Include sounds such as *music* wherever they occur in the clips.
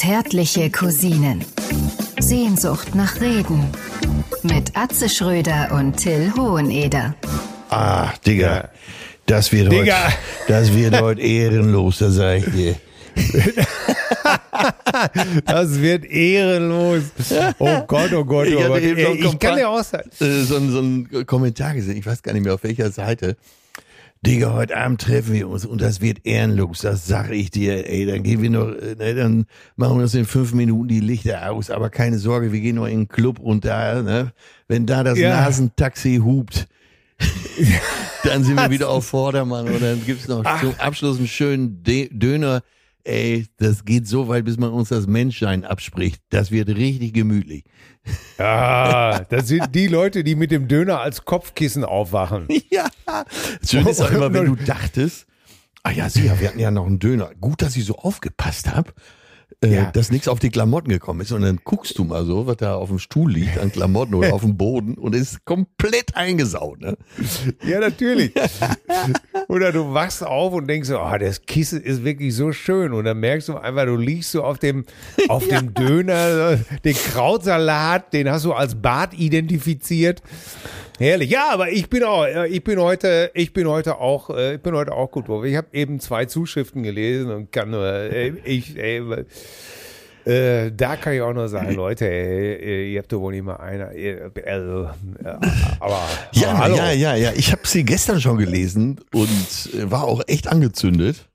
Zärtliche Cousinen. Sehnsucht nach Reden. Mit Atze Schröder und Till Hoheneder. Ah, Digga. Das wird Digga. heute, das wird heute ehrenlos, das sag ich dir. *laughs* Das wird ehrenlos. Oh Gott, oh Gott, Ich oh Gott. einen Ich kann dir auch sagen. so, ein- so einen Kommentar gesehen, ich weiß gar nicht mehr auf welcher Seite. Digga, heute Abend treffen wir uns und das wird ehrenlos, das sag ich dir. Ey, dann gehen wir noch, äh, ne, dann machen wir uns in fünf Minuten die Lichter aus, aber keine Sorge, wir gehen noch in den Club und da, ne, wenn da das Ja. Nasentaxi hupt, *laughs* dann sind wir wieder auf Vordermann und dann gibt's noch zum Abschluss einen schönen De Döner. Ey, das geht so weit, bis man uns das Menschsein abspricht. Das wird richtig gemütlich. Ah, das sind die Leute, die mit dem Döner als Kopfkissen aufwachen. *laughs* Ja. Schön ist auch immer, wenn du *laughs* dachtest, ah ja, sieh ja, wir hatten ja noch einen Döner. Gut, dass ich so aufgepasst habe, äh, Ja. dass nichts auf die Klamotten gekommen ist. Und dann guckst du mal so, was da auf dem Stuhl liegt an Klamotten oder auf dem Boden und ist komplett eingesaut. Ne? Ja, natürlich. *laughs* Oder du wachst auf und denkst so, ah, das Kissen ist wirklich so schön. Und dann merkst du einfach, du liegst so auf dem, auf *laughs* dem Döner, den Krautsalat, den hast du als Bart identifiziert. Herrlich. Ja, aber ich bin auch, äh, ich bin heute, ich bin heute auch, äh, ich bin heute auch gut drauf. Ich habe eben zwei Zuschriften gelesen und kann nur, äh, ich, ey, äh, da kann ich auch nur sagen, *clears throat* Leute, ey, ihr habt doch wohl nicht mal einer, also, äh, aber, Ja, aber hallo. ja, ja, ja. Ich habe sie gestern schon gelesen und war auch echt angezündet.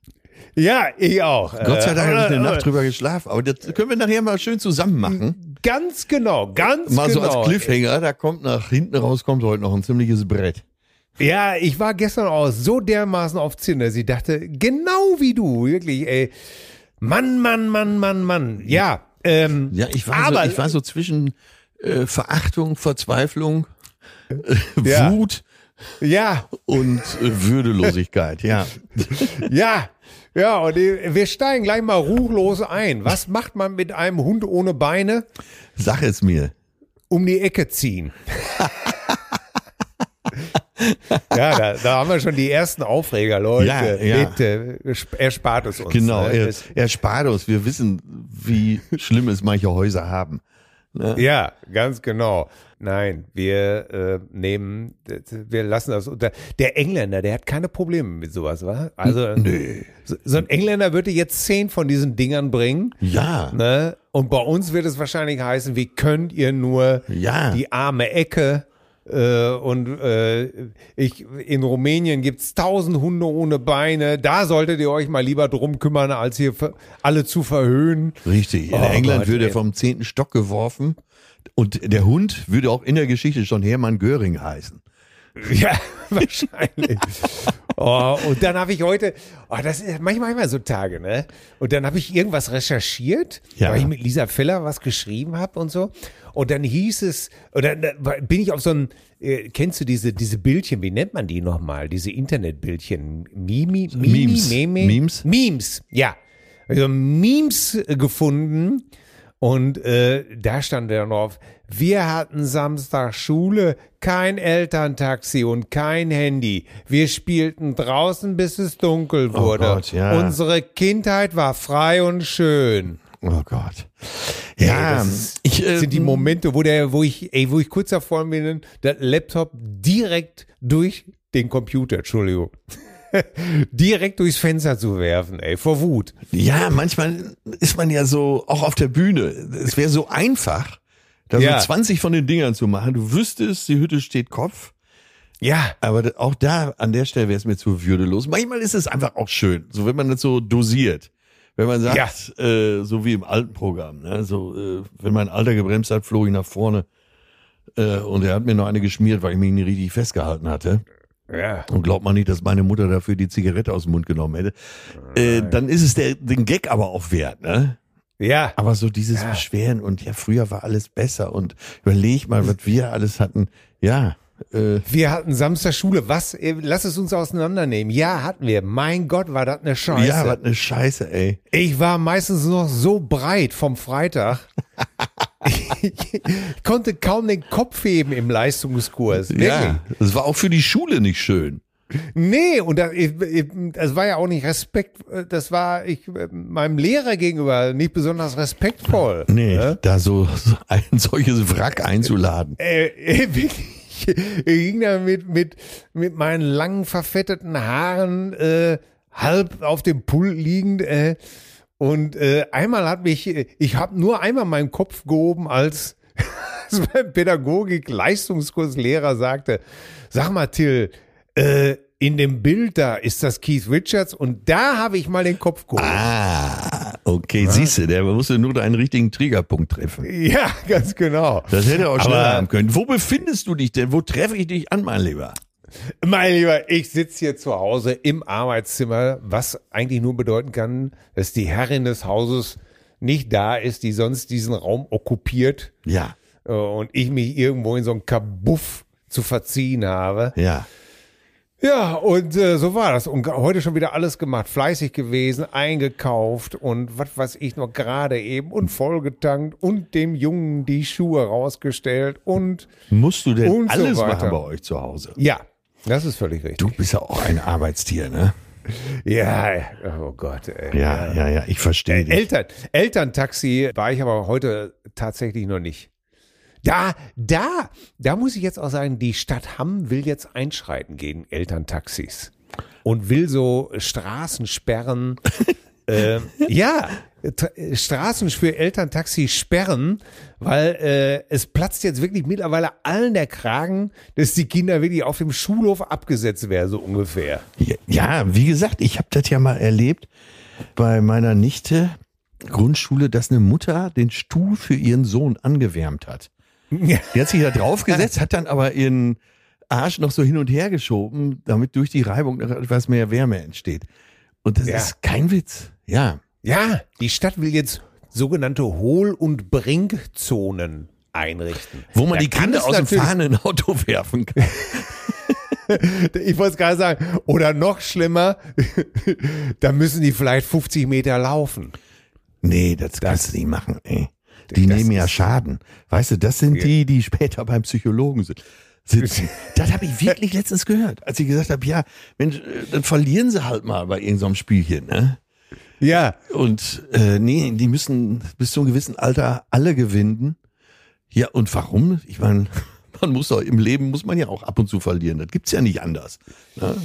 Ja, ich auch. Gott sei Dank habe ich eine Nacht drüber geschlafen. Aber das können wir nachher mal schön zusammen machen. Ganz genau, ganz Mal so genau. als Cliffhanger, da kommt nach hinten raus, kommt heute noch ein ziemliches Brett. Ja, ich war gestern auch so dermaßen auf Zinn, dass ich dachte, genau wie du, wirklich, ey. Mann, Mann, Mann, Mann, Mann. Ja, ähm, Ja, ich war, aber, so, ich war so zwischen äh, Verachtung, Verzweiflung, äh, Ja. Wut ja, und äh, Würdelosigkeit. Ja. *laughs* ja, ja, und äh, wir steigen gleich mal ruchlos ein. Was macht man mit einem Hund ohne Beine? Sag es mir. Um die Ecke ziehen. *laughs* ja, da, da haben wir schon die ersten Aufreger, Leute. Ja, ja. Bitte, erspart es uns. Genau. ne? Er, Das- er spart uns. Wir wissen, wie schlimm es manche Häuser haben. Ja, ganz genau. Nein, wir äh, nehmen, wir lassen das unter. Der Engländer, der hat keine Probleme mit sowas, wa? Also Nö. so, so ein Engländer würde jetzt zehn von diesen Dingern bringen, Ja. ne? Und bei uns wird es wahrscheinlich heißen, wie könnt ihr nur Ja. die arme Ecke äh, und äh, ich in Rumänien gibt's tausend Hunde ohne Beine. Da solltet ihr euch mal lieber drum kümmern, als hier alle zu verhöhnen. Richtig. In Oh England Gott, würde er vom zehnten Stock geworfen. Und der Hund würde auch in der Geschichte schon Hermann Göring heißen. *laughs* Ja, wahrscheinlich. oh, und dann habe ich heute, oh, das ist manchmal immer so Tage, ne? Und dann habe ich irgendwas recherchiert, Ja. weil ich mit Lisa Feller was geschrieben habe und so. Und dann hieß es, oder bin ich auf so ein, äh, kennst du diese, diese Bildchen, wie nennt man die nochmal? Diese Internetbildchen? Mimi, Mimi, Memes. Meme? Memes? Memes, ja. Also Memes äh, gefunden und äh, da stand dann drauf, wir hatten Samstag Schule, kein Elterntaxi und kein Handy. Wir spielten draußen, bis es dunkel wurde. Oh Gott, ja. Unsere Kindheit war frei und schön. Oh Gott. Ey, Ja, das ist, ich, äh, sind die Momente, wo der, wo ich, ey, wo ich kurz davor bin, der Laptop direkt durch den Computer, Entschuldigung, *laughs* direkt durchs Fenster zu werfen, ey, vor Wut. Ja, manchmal ist man ja so, auch auf der Bühne. Es wäre so einfach, da Ja. so 20 von den Dingern zu machen. Du wüsstest, die Hütte steht Kopf. Ja, Aber auch da, an der Stelle wäre es mir zu würdelos. Manchmal ist es einfach auch schön, so wenn man das so dosiert. Wenn man sagt, äh, so wie im alten Programm, ne? so, äh, wenn mein Alter gebremst hat, floh ich nach vorne. Äh, und er hat mir noch eine geschmiert, weil ich mich nicht richtig festgehalten hatte. Ja. Und glaubt man nicht, dass meine Mutter dafür die Zigarette aus dem Mund genommen hätte. Äh, dann ist es der, den Gag aber auch wert, ne? Ja, Aber so dieses Beschweren und ja, früher war alles besser und überleg mal, was wir alles hatten. Ja, äh, wir hatten Samstag Schule. Was? Ey, Lass es uns auseinandernehmen. Ja, hatten wir. Mein Gott, war das eine Scheiße. ja, was eine Scheiße, ey. ich war meistens noch so breit vom Freitag. *laughs* ich *laughs* konnte kaum den Kopf heben im Leistungskurs. Wirklich. Ja, das war auch für die Schule nicht schön. Nee, und das, ich, ich, das war ja auch nicht Respekt, das war ich meinem Lehrer gegenüber nicht besonders respektvoll. Nee, ne? da so, so ein solches Wrack einzuladen. Äh, äh, wirklich, ich ging da mit, mit, mit meinen langen, verfetteten Haaren äh, halb auf dem Pult liegend. Äh, und äh, einmal hat mich, ich habe nur einmal meinen Kopf gehoben, als, *laughs* als mein Pädagogik-Leistungskurslehrer sagte, sag mal Till, äh, in dem Bild da ist das Keith Richards und da habe ich mal den Kopf gehoben. Ah, okay, siehst du, der musste nur einen richtigen Triggerpunkt treffen. Ja, ganz genau. Das hätte er auch schneller haben können. Wo befindest du dich denn? Wo treffe ich dich an, mein Lieber? Mein Lieber, ich sitze hier zu Hause im Arbeitszimmer, was eigentlich nur bedeuten kann, dass die Herrin des Hauses nicht da ist, die sonst diesen Raum okkupiert Ja, äh, und ich mich irgendwo in so ein Kabuff zu verziehen habe. ja. Ja, und äh, so war das. Und heute schon wieder alles gemacht, fleißig gewesen, eingekauft und was weiß ich noch gerade eben und vollgetankt und dem Jungen die Schuhe rausgestellt und Musst du denn Und so alles weiter. machen bei euch zu Hause? ja, das ist völlig richtig. Du bist ja auch ein Arbeitstier, ne? Ja, oh Gott. Ey. Ja, ja, ja, ich verstehe dich. Eltern, Elterntaxi war ich aber heute tatsächlich noch nicht. Da, da, da muss ich jetzt auch sagen, die Stadt Hamm will jetzt einschreiten gegen Elterntaxis und will so Straßen sperren. *laughs* äh, ja, Straßen für Elterntaxi sperren, weil äh, es platzt jetzt wirklich mittlerweile allen der Kragen, dass die Kinder wirklich auf dem Schulhof abgesetzt werden, so ungefähr. Ja, wie gesagt, ich habe das ja mal erlebt bei meiner Nichte Grundschule, dass eine Mutter den Stuhl für ihren Sohn angewärmt hat. Ja. Die hat sich da draufgesetzt, hat dann aber ihren Arsch noch so hin und her geschoben, damit durch die Reibung noch etwas mehr Wärme entsteht. Und das Ja. ist kein Witz. Ja. Ja, die Stadt will jetzt sogenannte Hohl- und Brinkzonen einrichten. Wo man Da die Kinder aus dem fahrenden Auto *laughs* werfen kann. *laughs* Ich wollte es gerade sagen, oder noch schlimmer, *laughs* da müssen die vielleicht 50 Meter laufen. Nee, das, kannst du nicht machen, ey. Die Das nehmen ja Schaden. Weißt du, das sind Ja. die, die später beim Psychologen sind. Sitzen. Das habe ich wirklich letztens gehört, als ich gesagt habe, ja, Mensch, äh, dann verlieren sie halt mal bei irgendeinem Spielchen, ne? Ja, Und äh, nee, die müssen bis zu einem gewissen Alter alle gewinnen. Ja, und warum? Ich meine, *laughs* man muss doch im Leben muss man ja auch ab und zu verlieren. Das gibt's ja nicht anders. Ne?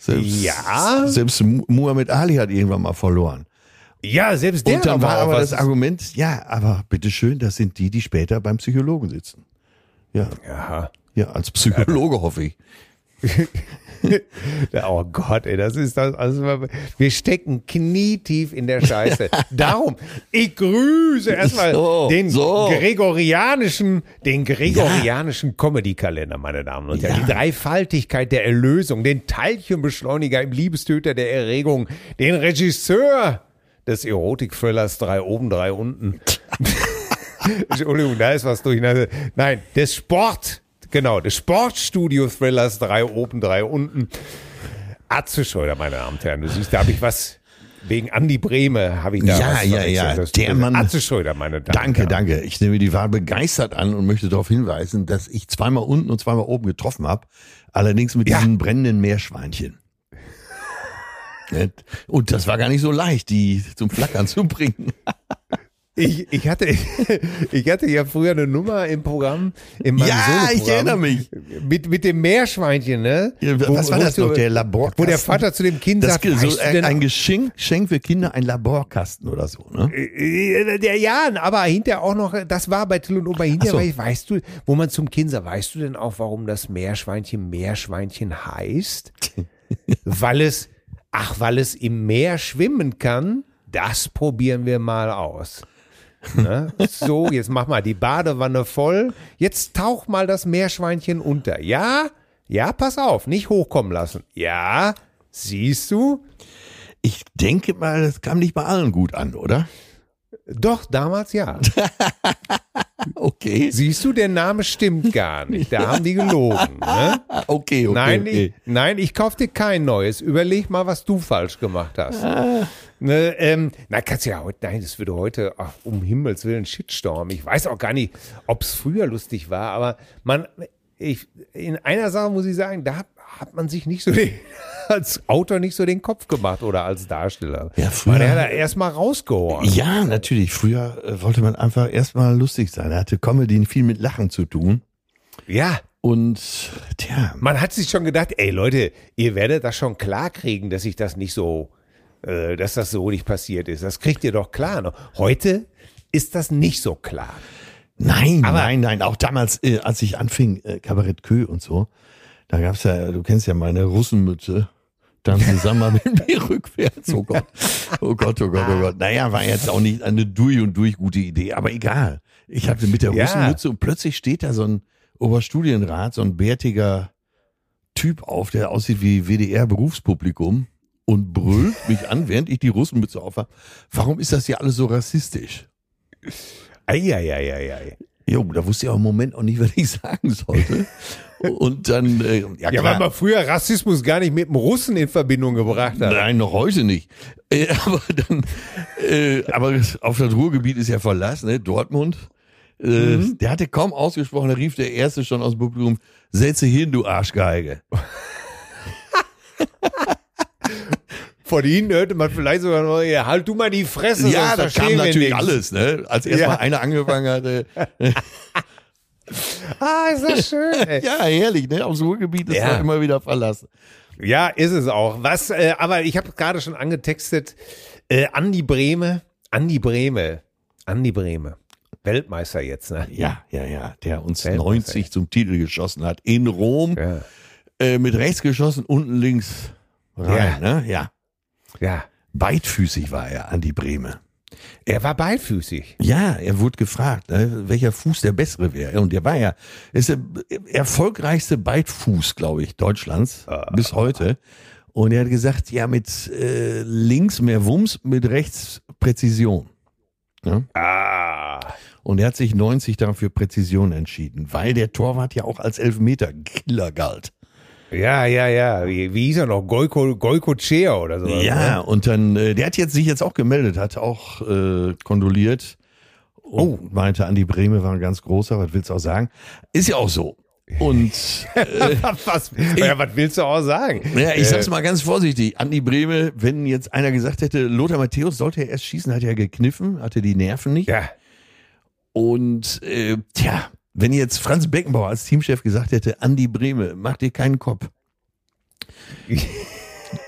Selbst, Ja. Selbst Mu- Muhammad Ali hat irgendwann mal verloren. ja, selbst der Und dann war aber das Argument, ja, aber bitteschön, das sind die, die später beim Psychologen sitzen. Ja, Ja. ja, als Psychologe hoffe ich. *laughs* Oh Gott, ey, das ist das. Also wir stecken knietief in der Scheiße. *laughs* Darum, ich grüße erstmal So, den so. gregorianischen, den gregorianischen Comedy-Kalender, meine Damen und Herren. Ja. Die Dreifaltigkeit der Erlösung, den Teilchenbeschleuniger im Liebestöter der Erregung, den Regisseur des Erotik-Thrillers drei oben, drei unten. *laughs* Entschuldigung, da ist was durcheinander. Nein, des Sport, genau, des Sportstudio-Thrillers, drei oben, drei unten. Atze Schröder, meine Damen und Herren, du siehst, da habe ich was, wegen Andi Brehme habe ich da Ja, was ja, ja, Das- der Mann- Atze Schröder, meine Damen Danke, und Herren. danke. Ich nehme die Wahl begeistert an und möchte darauf hinweisen, dass ich zweimal unten und zweimal oben getroffen habe. Allerdings mit Ja. diesen brennenden Meerschweinchen. *laughs* Ne? Und das war gar nicht so leicht, die zum Flackern zu bringen. Ich, ich, hatte, *laughs* ich hatte ja früher eine Nummer im Programm, in meinem Ja, ich erinnere mich. Mit, mit dem Meerschweinchen, ne? Ja, was war wo das du- noch, der Laborkasten? Wo der Vater zu dem Kind Das sagt, so ein, denn ein Geschenk, Geschenk für Kinder, ein Laborkasten oder so. Ne? Äh, Der ja, aber hinterher auch noch, das war bei Till und Ober hinterher, so. weißt du, wo man zum Kind sagt, weißt du denn auch, warum das Meerschweinchen Meerschweinchen heißt? *laughs* weil es, ach, weil es im Meer schwimmen kann, das probieren wir mal aus. Ne? So, jetzt mach mal die Badewanne voll. Jetzt tauch mal das Meerschweinchen unter. Ja? Ja, pass auf, nicht hochkommen lassen. Ja? Siehst du? Ich denke mal, das kam nicht bei allen gut an, oder? Doch, damals ja. *laughs* *laughs* Okay. Siehst du, der Name stimmt gar nicht. Da haben die gelogen. Ne? *laughs* Okay, okay. Nein, okay. ich, nein, ich kauf dir kein neues. Überleg mal, was du falsch gemacht hast. Ah. Ne, ähm, na, kannst ja heute, nein, das würde heute, ach, um Himmels Willen, Shitstorm. Ich weiß auch gar nicht, ob es früher lustig war, aber man, ich, in einer Sache muss ich sagen, da hat man sich nicht so den, *laughs* als Autor nicht so den Kopf gemacht oder als Darsteller. Ja, früher- Weil er hat da erstmal rausgehauen. Ja, natürlich. Früher äh, wollte man einfach erstmal lustig sein. Er hatte Comedy viel mit Lachen zu tun. Ja, Und tja, man hat sich schon gedacht, ey Leute, ihr werdet das schon klar kriegen, dass ich das nicht so, äh, dass das so nicht passiert ist. Das kriegt ihr doch klar. noch. Heute ist das nicht so klar. nein, Aber- nein, nein. Auch damals, äh, als ich anfing, äh, Kabarett Kö und so, da gab's ja, du kennst ja meine Russenmütze. Dann zusammen mit *laughs* mir rückwärts. Oh Gott. Oh Gott, oh Gott, oh Gott. Naja, war jetzt auch nicht eine durch und durch gute Idee, aber egal. Ich hatte mit der Ja. Russenmütze und plötzlich steht da so ein Oberstudienrat, so ein bärtiger Typ auf, der aussieht wie WDR-Berufspublikum und brüllt mich an, während ich die Russenmütze aufhabe. Warum ist das hier alles so rassistisch? Eieieiei. Jo, da wusste ich auch im Moment auch nicht, was ich sagen sollte. Und dann, äh, ja, Ja, klar. weil man früher Rassismus gar nicht mit dem Russen in Verbindung gebracht hat. Nein, noch heute nicht. Äh, *laughs* aber dann, äh, aber auf das Ruhrgebiet ist ja Verlass, ne? Dortmund. Äh, Mhm. Der hatte kaum ausgesprochen, da rief der Erste schon aus dem Publikum, setze hin, du Arschgeige. *laughs* Von ihnen hörte man vielleicht sogar noch, ja, halt du mal die Fresse. ja, das kam natürlich alles, ne? Als erstmal Ja. einer angefangen hatte. *laughs* Ah, ist das schön. ey. *laughs* Ja, herrlich, ne? Aufs Ruhrgebiet ist Ja. man immer wieder verlassen. Ja, ist es auch. Was, äh, aber ich habe gerade schon angetextet, äh, Andi Breme, Andi Breme, Andi Breme, Weltmeister jetzt, ne? Ja, ja, ja, der uns Weltmeister, 90 zum Titel geschossen hat in Rom, Ja. äh, mit rechts geschossen, unten links rein, Ja. ne? Ja. ja. Beidfüßig war er, Andi Breme. Er war beidfüßig. Ja, er wurde gefragt, ne, welcher Fuß der bessere wäre. Und der war ja, ist der erfolgreichste Beidfuß, glaube ich, Deutschlands bis heute. Und er hat gesagt, ja, mit äh, links mehr Wumms, mit rechts Präzision. Ja? Ah. Und er hat sich 90 dann für Präzision entschieden, weil der Torwart ja auch als Elfmeter-Killer galt. Ja, ja, ja. Wie, wie hieß er noch? Goiko, Goiko Chea oder so. Ja, und dann, äh, der hat jetzt sich jetzt auch gemeldet, hat auch äh, kondoliert. Oh, meinte Andi Breme war ein ganz großer, was willst du auch sagen? Ist ja auch so. Und *laughs* was, ja, was willst du auch sagen? ja, ich sag's mal ganz vorsichtig, Andi Breme, wenn jetzt einer gesagt hätte, Lothar Matthäus sollte er erst schießen, hat er gekniffen, hatte die Nerven nicht. Ja. Und äh, tja, wenn jetzt Franz Beckenbauer als Teamchef gesagt hätte, Andi Breme, mach dir keinen Kopf. *laughs*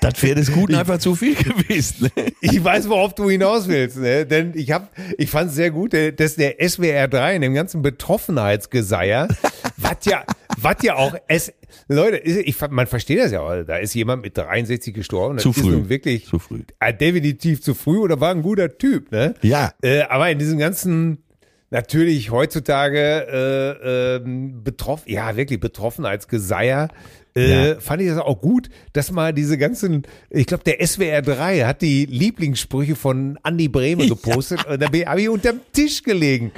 Das wäre des Guten einfach zu viel gewesen. Ne? Ich weiß, worauf du hinaus willst, ne? denn ich hab, ich fand es sehr gut, äh, dass der SWR 3 in dem ganzen Betroffenheitsgeseier, *laughs* was ja, was ja auch, es, Leute, ist- ich, man versteht das ja auch, da ist jemand mit 63 gestorben, Zu ist früh. nun wirklich Zu früh. äh, definitiv zu früh oder war ein guter Typ, ne? Ja. Äh, aber in diesem ganzen, natürlich heutzutage äh, ähm, betroffen, ja wirklich Betroffenheitsgeseier, äh, Ja. fand ich das auch gut, dass mal diese ganzen, ich glaube der SWR 3 hat die Lieblingssprüche von Andy Brehme *laughs* gepostet und da habe ich unterm Tisch gelegen.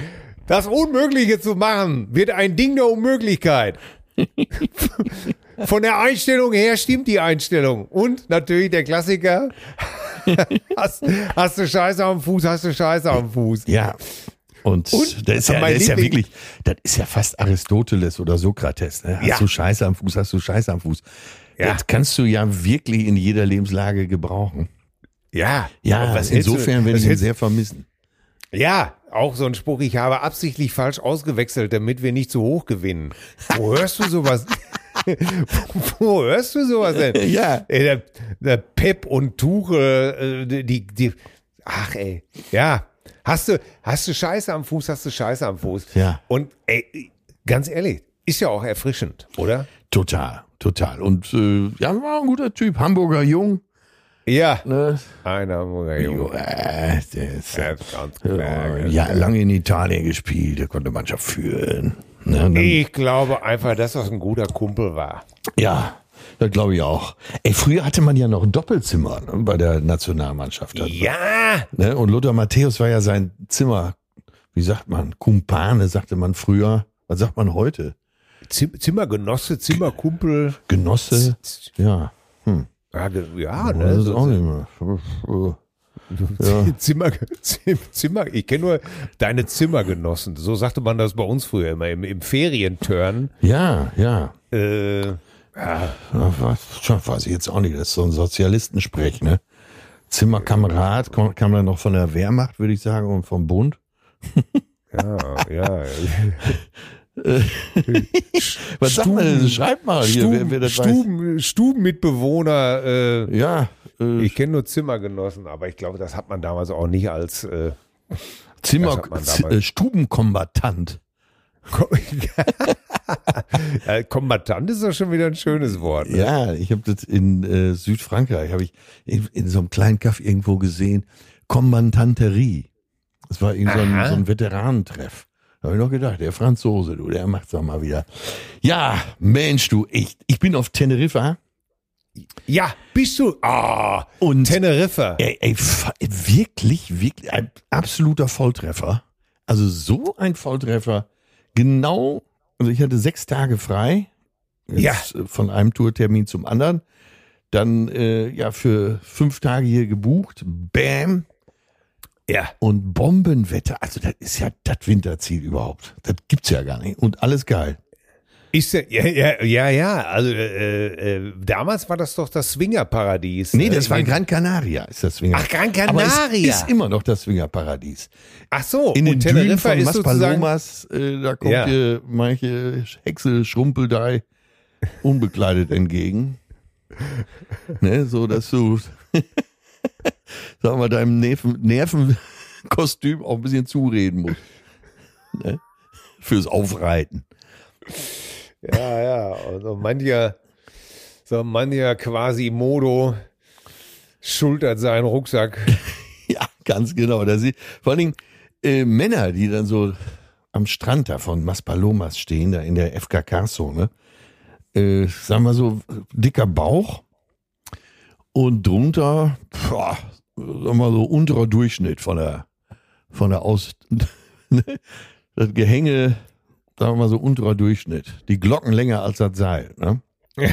Das Unmögliche zu machen wird ein Ding der Unmöglichkeit. *laughs* Von der Einstellung her stimmt die Einstellung. Und natürlich der Klassiker. *laughs* hast, hast du Scheiße am Fuß, hast du Scheiße am Fuß. Ja. Und, Und? das ist ja, das ist ja wirklich, das ist ja fast Aristoteles oder Sokrates. Ne? Hast Ja. du Scheiße am Fuß, hast du Scheiße am Fuß. Ja. Das kannst du ja wirklich in jeder Lebenslage gebrauchen. Ja, Ja, was insofern werde ich ihn sehr vermissen. Ja, auch so ein Spruch, ich habe absichtlich falsch ausgewechselt, damit wir nicht zu hoch gewinnen. Wo hörst du sowas? *laughs* Wo hörst du sowas denn? *laughs* Ja. Ey, der, der Pep und Tuchel, äh, die, die, ach ey, ja. Hast du, hast du Scheiße am Fuß, hast du Scheiße am Fuß. Ja. Und ey, ganz ehrlich, ist ja auch erfrischend, oder? Total, total. Und äh, ja, war ein guter Typ. Hamburger Jung. Ja. Ne? Ein Hamburger Junge. Äh, der ist, Ja, ganz klar. äh, ja, lange in Italien gespielt, der konnte Mannschaft führen. Ne? Ich glaube einfach, dass das ein guter Kumpel war. Ja, das glaube ich auch. Ey, früher hatte man ja noch ein Doppelzimmer ne, bei der Nationalmannschaft. Ja, Ne? Und Lothar Matthäus war ja sein Zimmer, wie sagt man, Kumpane, sagte man früher. Was sagt man heute? Zim- Zimmergenosse, Zimmerkumpel. Genosse? Ja, Ja, ge- ja das ne? ist So, auch nicht mehr. *laughs* Ja. Zimmer, Zim- Zimmer, ich kenne nur deine Zimmergenossen. So sagte man das bei uns früher immer im, im Ferienturn. Ja, ja. Äh, Ja, was, weiß ich jetzt auch nicht. Das ist so ein Sozialistensprech, ne? Zimmerkamerad kam, kam dann noch von der Wehrmacht, würde ich sagen, und vom Bund. Ja, ja. *laughs* Was sagt man denn? Schreibt mal hier, Stuben, wer, wer. Stuben, Stubenmitbewohner, äh, Ja, äh, ich kenne nur Zimmergenossen, aber ich glaube, das hat man damals auch nicht als äh, Zimmer, äh, Stubenkombatant. *laughs* Ja, Kombatant ist doch schon wieder ein schönes Wort. Ne? Ja, ich habe das in äh, Südfrankreich, habe ich in, in so einem kleinen Kaff irgendwo gesehen, Kommandanterie. Das war irgend so ein, so ein Veteranentreff. Da habe ich noch gedacht, der Franzose, du, der macht's doch mal wieder. Ja, Mensch, du, ich, ich bin auf Teneriffa Ja, bist du? Ah, und Teneriffa. ey, ey, wirklich, wirklich ein absoluter Volltreffer. Also so ein Volltreffer. Genau, also ich hatte sechs Tage frei. Jetzt, äh, Von einem Tourtermin zum anderen. Dann äh, ja für fünf Tage hier gebucht. Bam. Ja. Und Bombenwetter. Also das ist ja das Winterziel überhaupt. Das gibt's ja gar nicht. Und alles geil. Ist ja, ja, ja, ja. Also äh, äh, damals war das doch das Swingerparadies. Nee, ne? das Ich war Gran Canaria, ist das Swinger. Ach, Gran Aber Canaria. es ist immer noch das Swingerparadies. Ach so, In den Dünen von. Maspalomas, äh, da kommt Ja. dir manche Hexe Schrumpeldei unbekleidet entgegen. ne, so dass du, *laughs* sag mal, deinem Nerven, Nervenkostüm auch ein bisschen zureden musst. Ne? Fürs Aufreiten. Ja, ja. Und so mancher, so mancher quasi Modo schultert seinen Rucksack. *laughs* Ja, ganz genau. Da sie, vor allen Dingen äh, Männer, die dann so am Strand da von Maspalomas stehen, da in der FKK-Zone, äh, sagen wir so, dicker Bauch und drunter, boah, sagen wir so, unterer Durchschnitt von der, von der Aus, *laughs* das Gehänge, sagen wir mal so, unterer Durchschnitt. Die Glocken länger als das Seil, ne? *laughs*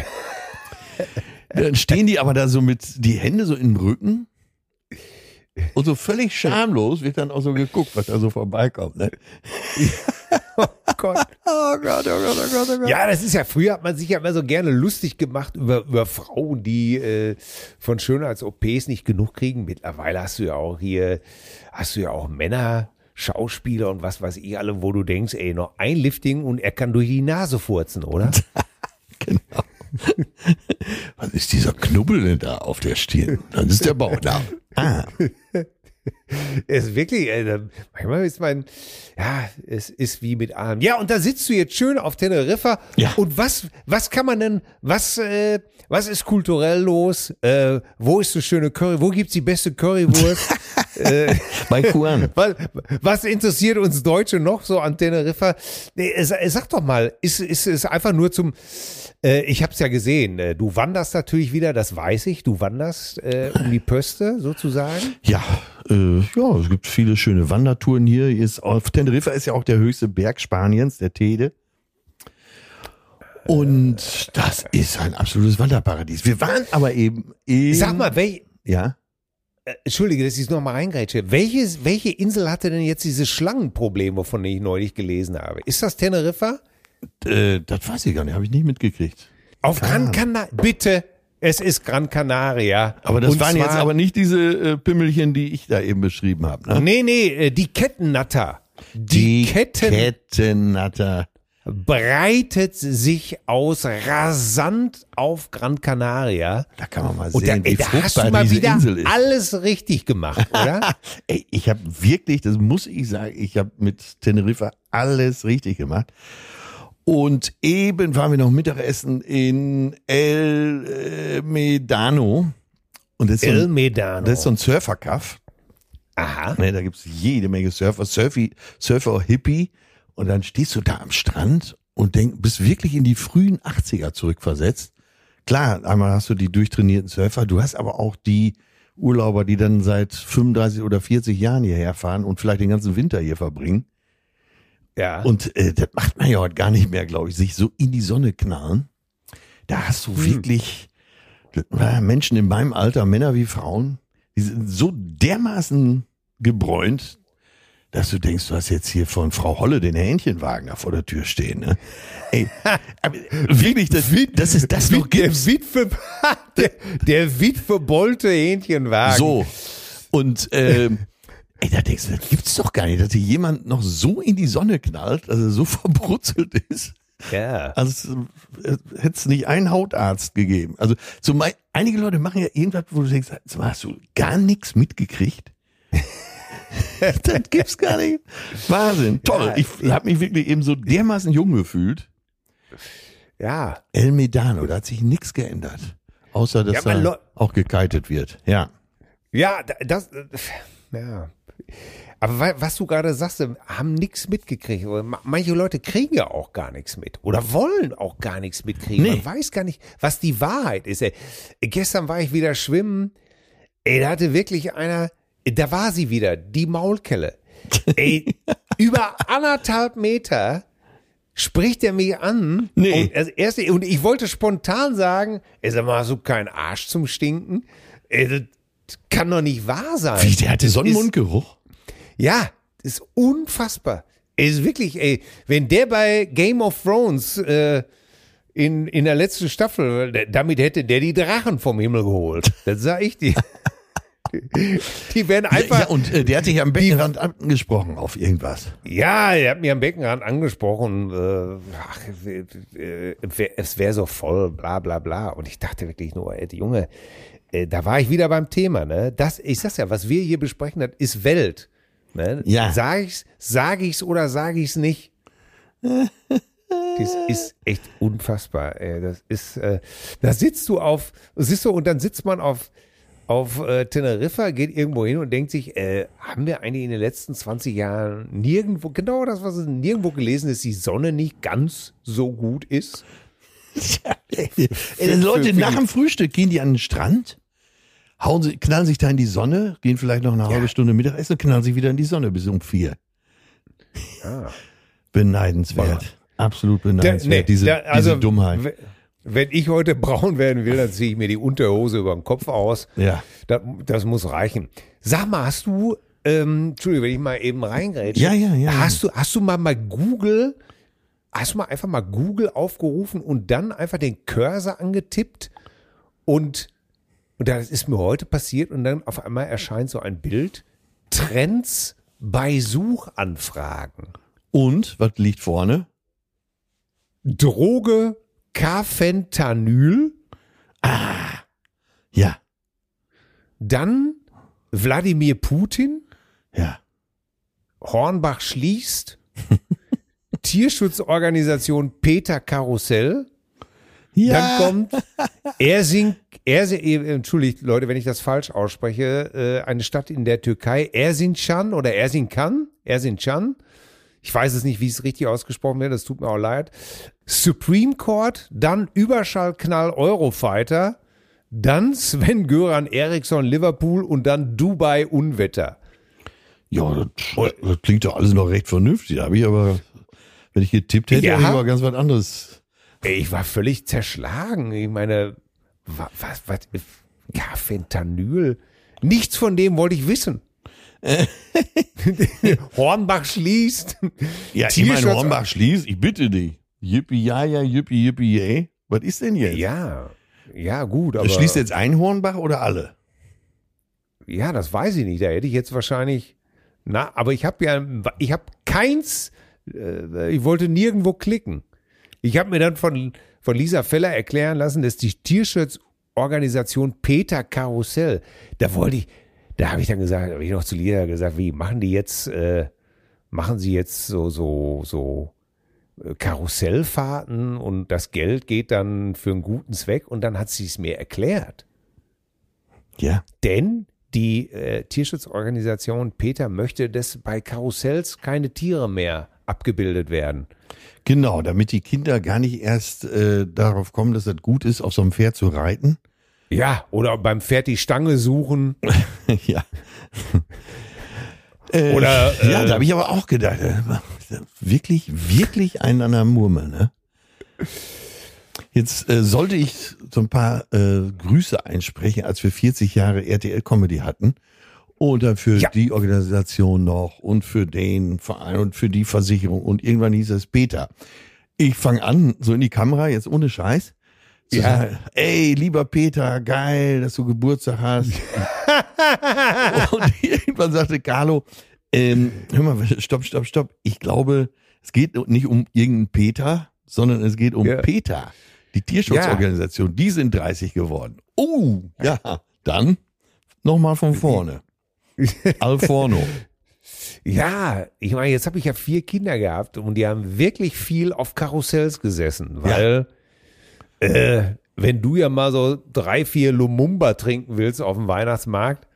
Dann stehen die aber da so mit die Hände so im Rücken und so völlig schamlos wird dann auch so geguckt, was da so vorbeikommt. Ne? *laughs* Oh Gott. Oh Gott, oh Gott, oh Gott, oh Gott. Ja, das ist ja, früher hat man sich ja immer so gerne lustig gemacht über, über Frauen, die äh, von Schönheits-OPs nicht genug kriegen. Mittlerweile hast du ja auch hier, hast du ja auch Männer, Schauspieler und was weiß ich alle, wo du denkst, ey, noch ein Lifting und er kann durch die Nase furzen, oder? *laughs* Genau. Was ist dieser Knubbel denn da auf der Stirn? Das ist der Bauchnabel. *laughs* Ah, *laughs* ist wirklich, äh, manchmal ist mein, ja, es ist wie mit allem. Ja, und da sitzt du jetzt schön auf Teneriffa. Ja. Und was, was kann man denn, was, äh, was ist kulturell los? Äh, wo ist so schöne Curry? Wo gibt's die beste Currywurst? *laughs* äh, bei Kuan. *laughs* was, was interessiert uns Deutsche noch so an Teneriffa? Nee, es- es- sag doch mal, ist, ist es einfach nur zum, äh, ich hab's ja gesehen, äh, du wanderst natürlich wieder, das weiß ich, du wanderst äh, um die Pöste sozusagen. Ja, äh, ja, es gibt viele schöne Wandertouren hier. Hier Ist, auf Teneriffa ist ja auch der höchste Berg Spaniens, der Tede. Und das ist ein absolutes Wanderparadies. Wir waren aber eben Sag mal, welch, ja, Entschuldige, dass ich es nochmal reingrätsche. Welche, welche Insel hatte denn jetzt diese Schlangenprobleme, von denen ich neulich gelesen habe? Ist das Teneriffa? äh, das weiß ich gar nicht, habe ich nicht mitgekriegt. Auf Gran Canaria. Bitte, es ist Gran Canaria. Aber das Und waren jetzt aber nicht diese äh, Pimmelchen, die ich da eben beschrieben habe. Ne? Nee, nee, äh, die Kettennatter. Die, Ketten Kettennatter. breitet sich aus rasant auf Gran Canaria. Da kann man mal Und da, sehen, ey, wie da hast du mal wieder alles richtig gemacht, oder? *laughs* Ey, ich habe wirklich, das muss ich sagen, ich habe mit Teneriffa alles richtig gemacht. Und eben waren wir noch Mittagessen in El äh, Medano. Und das ist, so El ein, Medano. das ist so ein Surferkaff. Aha. Ne, da gibt's jede Menge Surfer, Surfi, Surfer, Hippie. Und dann stehst du da am Strand und denk, bist wirklich in die frühen 80er zurückversetzt. Klar, einmal hast du die durchtrainierten Surfer, du hast aber auch die Urlauber, die dann seit 35 oder 40 Jahren hierher fahren und vielleicht den ganzen Winter hier verbringen. Ja. Und äh, das macht man ja heute gar nicht mehr, glaube ich, sich so in die Sonne knallen. Da hast du wirklich äh, Menschen in meinem Alter, Männer wie Frauen, die sind so dermaßen gebräunt. dass du denkst, du hast jetzt hier von Frau Holle den Hähnchenwagen da vor der Tür stehen. Ne? Ey, *laughs* aber wirklich, das, das ist das noch Der. Witwe, *laughs* der, der witwebolte Hähnchenwagen. So. Und ähm, ey, da denkst du, das gibt's doch gar nicht, dass hier jemand noch so in die Sonne knallt, er so *laughs* verbrutzelt ist. Ja. Also hätte es nicht einen Hautarzt gegeben. Also so mei- einige Leute machen ja irgendwas, wo du denkst, hast du gar nichts mitgekriegt? *laughs* das gibt's gar nicht. Wahnsinn, toll. Ja, ich habe mich wirklich eben so dermaßen jung gefühlt. Ja. El Medano, da hat sich nichts geändert. Außer, dass Ja, da auch gekitet wird. Ja. Ja, da- das, ja. Aber wa- was du gerade sagst, äh, haben nichts mitgekriegt. Manche Leute kriegen ja auch gar nichts mit oder wollen auch gar nichts mitkriegen. Nee. Man weiß gar nicht, was die Wahrheit ist. Ey. Gestern war ich wieder schwimmen. Ey, da hatte wirklich einer, da war sie wieder, die Maulkelle. *laughs* Ey, über anderthalb Meter spricht er mich an. Nee. Und, also erst, und ich wollte spontan sagen, ey, sag mal, hast du keinen Arsch zum Stinken? Ey, kann doch nicht wahr sein. Wie, der hatte so einen ist- Mundgeruch? Ja, das ist unfassbar. Ist wirklich, ey, wenn der bei Game of Thrones äh, in, in der letzten Staffel, damit hätte der die Drachen vom Himmel geholt. Das sag ich dir. *laughs* Die werden einfach. ja, und äh, der hat dich am Beckenrand angesprochen auf irgendwas. Ja, er hat mir am Beckenrand angesprochen, äh, ach, äh, äh, es wäre so voll, bla bla bla. Und ich dachte wirklich nur, ey, Junge, äh, da war ich wieder beim Thema. Ne? Das, ich sag's ja, was wir hier besprechen, das ist Welt. Ne? Ja. Sag ich's, sag ich's oder sag ich's nicht? Das ist echt unfassbar. Ey. Das ist, äh, da sitzt du auf, siehst du, und dann sitzt man auf, auf äh, Teneriffa, geht irgendwo hin und denkt sich, äh, haben wir eigentlich in den letzten 20 Jahren nirgendwo, genau das, was es nirgendwo gelesen ist, die Sonne nicht ganz so gut ist? *laughs* Ey, die Leute nach dem Frühstück gehen die an den Strand, hauen sie, knallen sich da in die Sonne, gehen vielleicht noch eine halbe Stunde Mittagessen und knallen sich wieder in die Sonne bis um vier. Ja. Beneidenswert. Absolut beneidenswert, nee, diese, da- also, diese Dummheit. Wenn ich heute braun werden will, dann ziehe ich mir die Unterhose über den Kopf aus. Ja. Das, das muss reichen. Sag mal, hast du, ähm, Entschuldigung, wenn ich mal eben reingrätsche. Ja, ja, ja. Hast du, hast du mal mal Google, hast du mal einfach mal Google aufgerufen und dann einfach den Cursor angetippt und, und das ist mir heute passiert und dann auf einmal erscheint so ein Bild. Trends bei Suchanfragen. Und, was liegt vorne? Droge Carfentanyl, Ja, dann Wladimir Putin, ja. Hornbach schließt, *laughs* Tierschutzorganisation Peter Karussell, Ja, dann kommt Ersin, Ersin, äh, entschuldigt Leute, wenn ich das falsch ausspreche, äh, eine Stadt in der Türkei, Erzincan oder Erzincan, Erzincan, ich weiß es nicht, wie es richtig ausgesprochen wird, das tut mir auch leid. Supreme Court, dann Überschallknall Eurofighter, dann Sven Göran Eriksson Liverpool und dann Dubai Unwetter. ja das, das klingt doch alles noch recht vernünftig. Da habe ich aber, wenn ich getippt hätte, Ja. hätte ich aber ganz was anderes. Ey, Ich war völlig zerschlagen. Ich meine, wa- was, was, ja, Fentanyl. Nichts von dem wollte ich wissen. *laughs* Hornbach schließt. Ja, ich meine, Hornbach schließt, ich bitte dich. Yippie, ja, ja, yippie, yippie, yay. Was ist denn jetzt? Ja, ja, gut, aber. Schließt jetzt ein Hornbach oder alle? Ja, das weiß ich nicht. Da hätte ich jetzt wahrscheinlich. Na, aber ich habe ja, ich habe keins. Äh, ich wollte nirgendwo klicken. Ich habe mir dann von, von Lisa Feller erklären lassen, dass die Tierschutzorganisation Peter Karussell, da wollte ich, da habe ich dann gesagt, habe ich noch zu Lisa gesagt, wie machen die jetzt, äh, machen sie jetzt so, so, so äh, Karussellfahrten und das Geld geht dann für einen guten Zweck und dann hat sie es mir erklärt. Ja. Denn die äh, Tierschutzorganisation Peter möchte, dass bei Karussells keine Tiere mehr abgebildet werden. Genau, damit die Kinder gar nicht erst äh, darauf kommen, dass das gut ist, auf so einem Pferd zu reiten. Ja, oder beim Pferd die Stange suchen. *laughs* ja. Äh, Oder, ja, äh, da habe ich aber auch gedacht, äh, wirklich, wirklich einen an der Murmel, ne? Jetzt äh, sollte ich so ein paar äh, Grüße einsprechen, als wir 40 Jahre RTL Comedy hatten. Und dann für Ja. die Organisation noch und für den Verein und für die Versicherung. Und irgendwann hieß es Peter. Ich fange an, so in die Kamera, jetzt ohne Scheiß. Ja. sagen, ey, lieber Peter, geil, dass du Geburtstag hast. *laughs* und irgendwann sagte Carlo, ähm, hör mal, stopp, stopp, stopp. Ich glaube, es geht nicht um irgendeinen Peter, sondern es geht um Ja. Peter. Die Tierschutzorganisation, die sind 30 geworden. Oh, ja, dann nochmal von vorne. *laughs* Alforno. Ja, ich meine, jetzt habe ich ja vier Kinder gehabt und die haben wirklich viel auf Karussells gesessen, weil äh, wenn du ja mal so drei, vier Lumumba trinken willst auf dem Weihnachtsmarkt,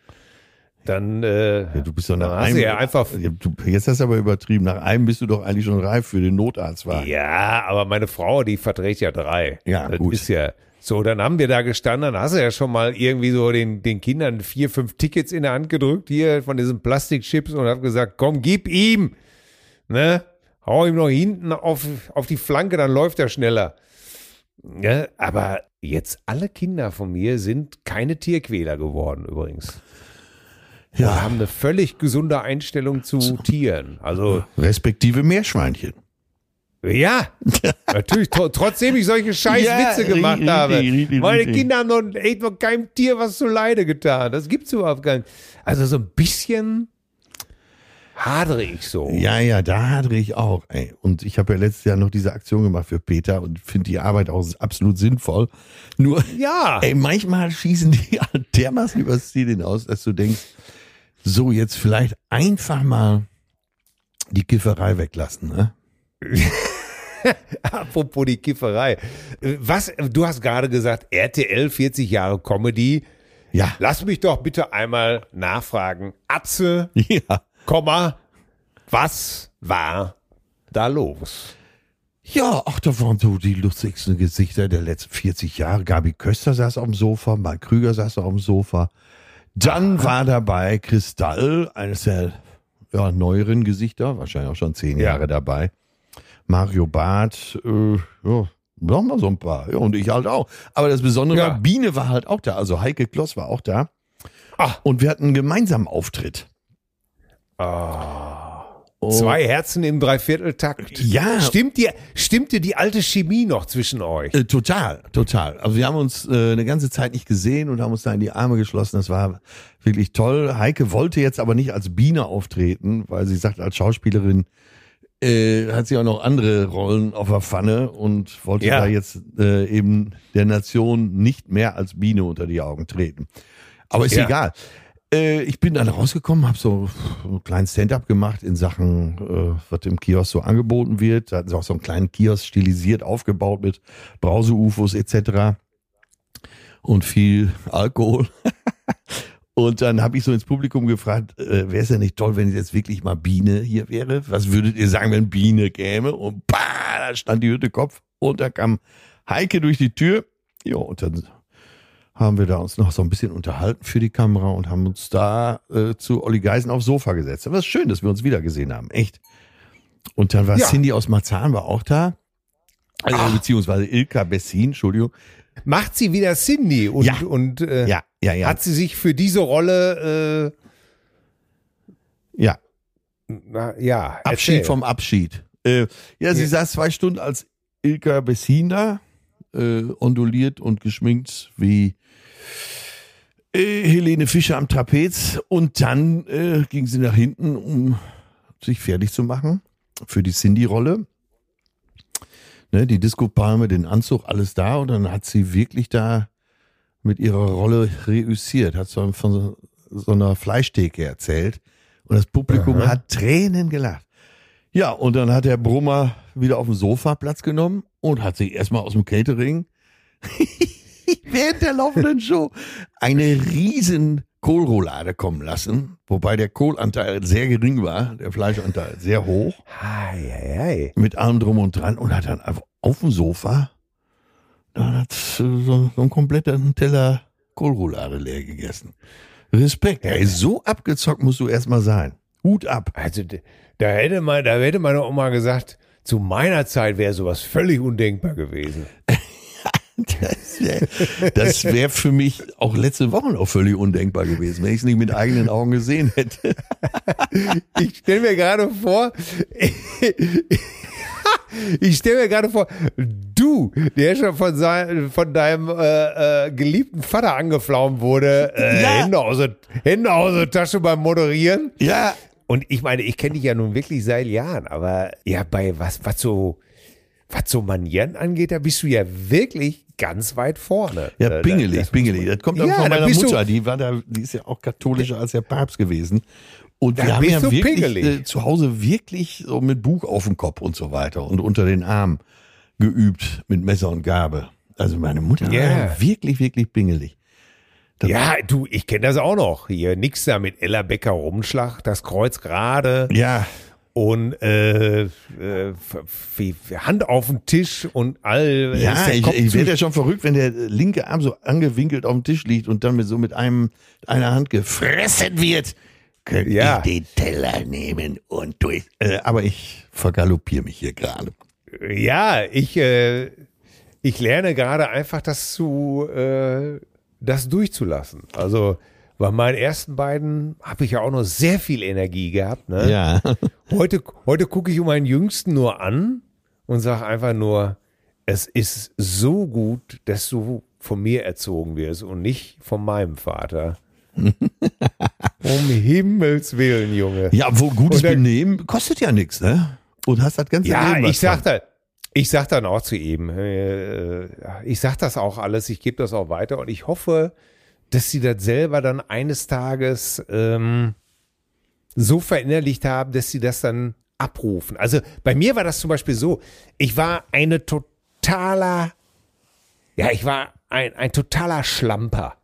dann äh, Ja, du bist doch nach einem. du ja einfach- Ja, du, jetzt hast du aber übertrieben. Nach einem bist du doch eigentlich schon reif für den Notarztwagen. ja, aber meine Frau, die verträgt ja drei. Ja, das gut. ist ja so. Dann haben wir da gestanden, dann hast du ja schon mal irgendwie so den den Kindern vier, fünf Tickets in der Hand gedrückt hier von diesen Plastikchips und hab gesagt, komm, gib ihm, ne? Hau ihm noch hinten auf auf die Flanke, dann läuft er schneller. Ja, aber jetzt alle Kinder von mir sind keine Tierquäler geworden übrigens. Wir Ja, haben eine völlig gesunde Einstellung zu Tieren. Also respektive Meerschweinchen. Ja, *laughs* natürlich, tro trotzdem ich solche scheiß Ja, Witze gemacht richtig, habe. richtig, Meine richtig. Kinder haben noch, echt noch keinem Tier was zu Leide getan. Das gibt's überhaupt gar nicht. Also so ein bisschen hadere ich so. Ja, ja, da hadere ich auch. Ey. Und ich habe ja letztes Jahr noch diese Aktion gemacht für Peter und finde die Arbeit auch absolut sinnvoll. Nur, Ja. *laughs* ey, manchmal schießen die *laughs* halt dermaßen übers Ziel hinaus, dass du denkst, so jetzt vielleicht einfach mal die Kifferei weglassen. Ne? *laughs* Apropos die Kifferei. Was, du hast gerade gesagt, RTL 40 Jahre Comedy. Ja, Lass mich doch bitte einmal nachfragen. Atze, *laughs* ja. Komma, was war da los? Ja, ach, da waren so die lustigsten Gesichter der letzten 40 Jahre. Gabi Köster saß auf dem Sofa, Mark Krüger saß auf dem Sofa. Dann war dabei Kristall, eines der ja, neueren Gesichter, wahrscheinlich auch schon zehn Ja. Jahre dabei. Mario Barth, äh, ja, noch mal so ein paar. Ja, und ich halt auch. Aber das Besondere Ja. war, Biene war halt auch da. Also Heike Kloss war auch da. Ach. Und wir hatten einen gemeinsamen Auftritt. Oh. Zwei Herzen im Dreivierteltakt. Ja. Stimmt dir, stimmt dir die alte Chemie noch zwischen euch? Äh, total, total. Also wir haben uns äh, eine ganze Zeit nicht gesehen und haben uns da in die Arme geschlossen. Das war wirklich toll. Heike wollte jetzt aber nicht als Biene auftreten, weil sie sagt, als Schauspielerin äh, hat sie auch noch andere Rollen auf der Pfanne und wollte Ja. da jetzt äh, eben der Nation nicht mehr als Biene unter die Augen treten. Aber ist Ja. egal. Äh, ich bin dann rausgekommen, habe so einen kleinen Stand-up gemacht in Sachen, äh, was im Kiosk so angeboten wird. Da hatten sie auch so einen kleinen Kiosk stilisiert aufgebaut mit Brause-UFOs etc. Und viel Alkohol. *laughs* Und dann habe ich so ins Publikum gefragt, äh, wäre es ja nicht toll, wenn jetzt wirklich mal Biene hier wäre? Was würdet ihr sagen, wenn Biene käme? Und bah, da stand die Hütte Kopf und da kam Heike durch die Tür. Ja, und dann haben wir da uns noch so ein bisschen unterhalten für die Kamera und haben uns da äh, zu Olli Geisen aufs Sofa gesetzt. Aber es ist schön, dass wir uns wieder gesehen haben, echt. Und dann war Ja. Cindy aus Marzahn war auch da. Also, beziehungsweise Ilka Bessin, Entschuldigung. Macht sie wieder Cindy und, Ja. und äh, Ja, ja, ja. hat sie sich für diese Rolle, ja, äh, na, ja, Abschied erzähl. vom Abschied. Äh, ja, sie Ja. saß zwei Stunden als Ilka Bessin da, äh, onduliert und geschminkt wie äh, Helene Fischer am Trapez. Und dann äh, ging sie nach hinten, um sich fertig zu machen für die Cindy-Rolle. Ne, die Disco-Palme, den Anzug, alles da. Und dann hat sie wirklich da mit ihrer Rolle reüssiert, hat so von so, so einer Fleischtheke erzählt. Und das Publikum Aha. hat Tränen gelacht. Ja, und dann hat der Brummer wieder auf dem Sofa Platz genommen und hat sich erstmal aus dem Catering *laughs* während der laufenden Show eine riesen Kohlroulade kommen lassen, wobei der Kohlanteil sehr gering war, der Fleischanteil sehr hoch, Ei, ei, ei. mit allem drum und dran und hat dann einfach auf dem Sofa dann hat so, so einen kompletten Teller Kohlroulade leer gegessen. Respekt, ey, so abgezockt musst du erstmal sein. Hut ab. Also da hätte man, da hätte meine Oma gesagt, zu meiner Zeit wäre sowas völlig undenkbar gewesen. *laughs* *laughs* Das wäre wär für mich auch letzte Woche noch völlig undenkbar gewesen, wenn ich es nicht mit eigenen Augen gesehen hätte. *laughs* Ich stelle mir gerade vor, *laughs* ich stelle mir gerade vor, du, der schon von, sein, von deinem äh, äh, geliebten Vater angeflaumt wurde, äh, Ja. Hände, aus der, Hände aus der Tasche beim Moderieren. Ja, Und ich meine, ich kenne dich ja nun wirklich seit Jahren, aber ja, bei was, was so, was so Manieren angeht, da bist du ja wirklich ganz weit vorne. Ja, Äh, pingelig, das man- Das kommt auch Ja, von da meiner Mutter. Die war da, die ist ja auch katholischer als der Papst gewesen. Und Da wir haben ja wirklich pingelig. äh, zu Hause wirklich so mit Buch auf dem Kopf und so weiter und unter den Arm geübt mit Messer und Gabe. Also meine Mutter war Ja. ja wirklich, wirklich pingelig. Ja, du, ich kenne das auch noch. Hier nix da mit Ella Becker Rumschlag, das Kreuz gerade Ja, und äh, äh, Hand auf den Tisch und all. ja, ich, ich werde ja schon verrückt, wenn der linke Arm so angewinkelt auf dem Tisch liegt und dann mit so mit einem einer Hand gefressen wird. Könnte Ja. ich den Teller nehmen und durch. Äh, aber ich vergaloppiere mich hier gerade. Ja, ich, äh, ich lerne gerade einfach das zu, äh, das durchzulassen. Also bei meinen ersten beiden habe ich ja auch noch sehr viel Energie gehabt. Ne? Ja. *laughs* Heute, heute gucke ich meinen Jüngsten nur an und sage einfach nur, es ist so gut, dass du von mir erzogen wirst und nicht von meinem Vater. *laughs* um Himmels Willen, Junge. Ja, wo gutes dann- Benehmen kostet ja nichts, ne? Und hast das ganze Ja, Leben was ich sag da, ich sag dann auch zu ihm, äh, ich sag das auch alles, ich gebe das auch weiter und ich hoffe, dass sie das selber dann eines Tages ähm, so verinnerlicht haben, dass sie das dann abrufen. Also bei mir war das zum Beispiel so, ich war eine totaler, ja, ich war ein, ein totaler Schlamper.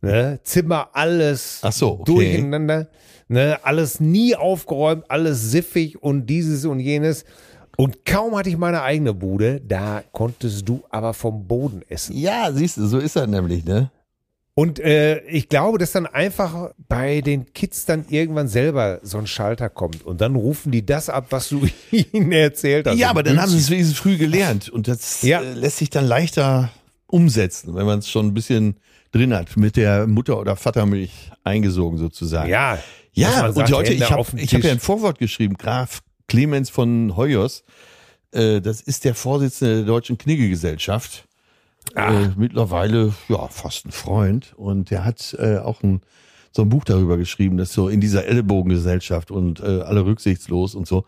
Ne? Zimmer, alles so, okay. durcheinander. Ne? Alles nie aufgeräumt, alles siffig und dieses und jenes. Und kaum hatte ich meine eigene Bude, da konntest du aber vom Boden essen. Ja, siehst du, so ist das nämlich, ne? Und äh, ich glaube, dass dann einfach bei den Kids dann irgendwann selber so ein Schalter kommt und dann rufen die das ab, was du *laughs* ihnen erzählt hast. Ja, aber dann haben sie es wenigstens früh gelernt und das Ja. äh, lässt sich dann leichter umsetzen, wenn man es schon ein bisschen drin hat, mit der Mutter- oder Vatermilch eingesogen sozusagen. Ja, Ja, und sagt, Leute, Hände ich habe hab ja ein Vorwort geschrieben, Graf Clemens von Hoyos, äh, das ist der Vorsitzende der Deutschen Kniggegesellschaft. Äh, mittlerweile, ja, fast ein Freund. Und der hat äh, auch ein, so ein Buch darüber geschrieben, dass so in dieser Ellenbogengesellschaft und äh, alle rücksichtslos und so,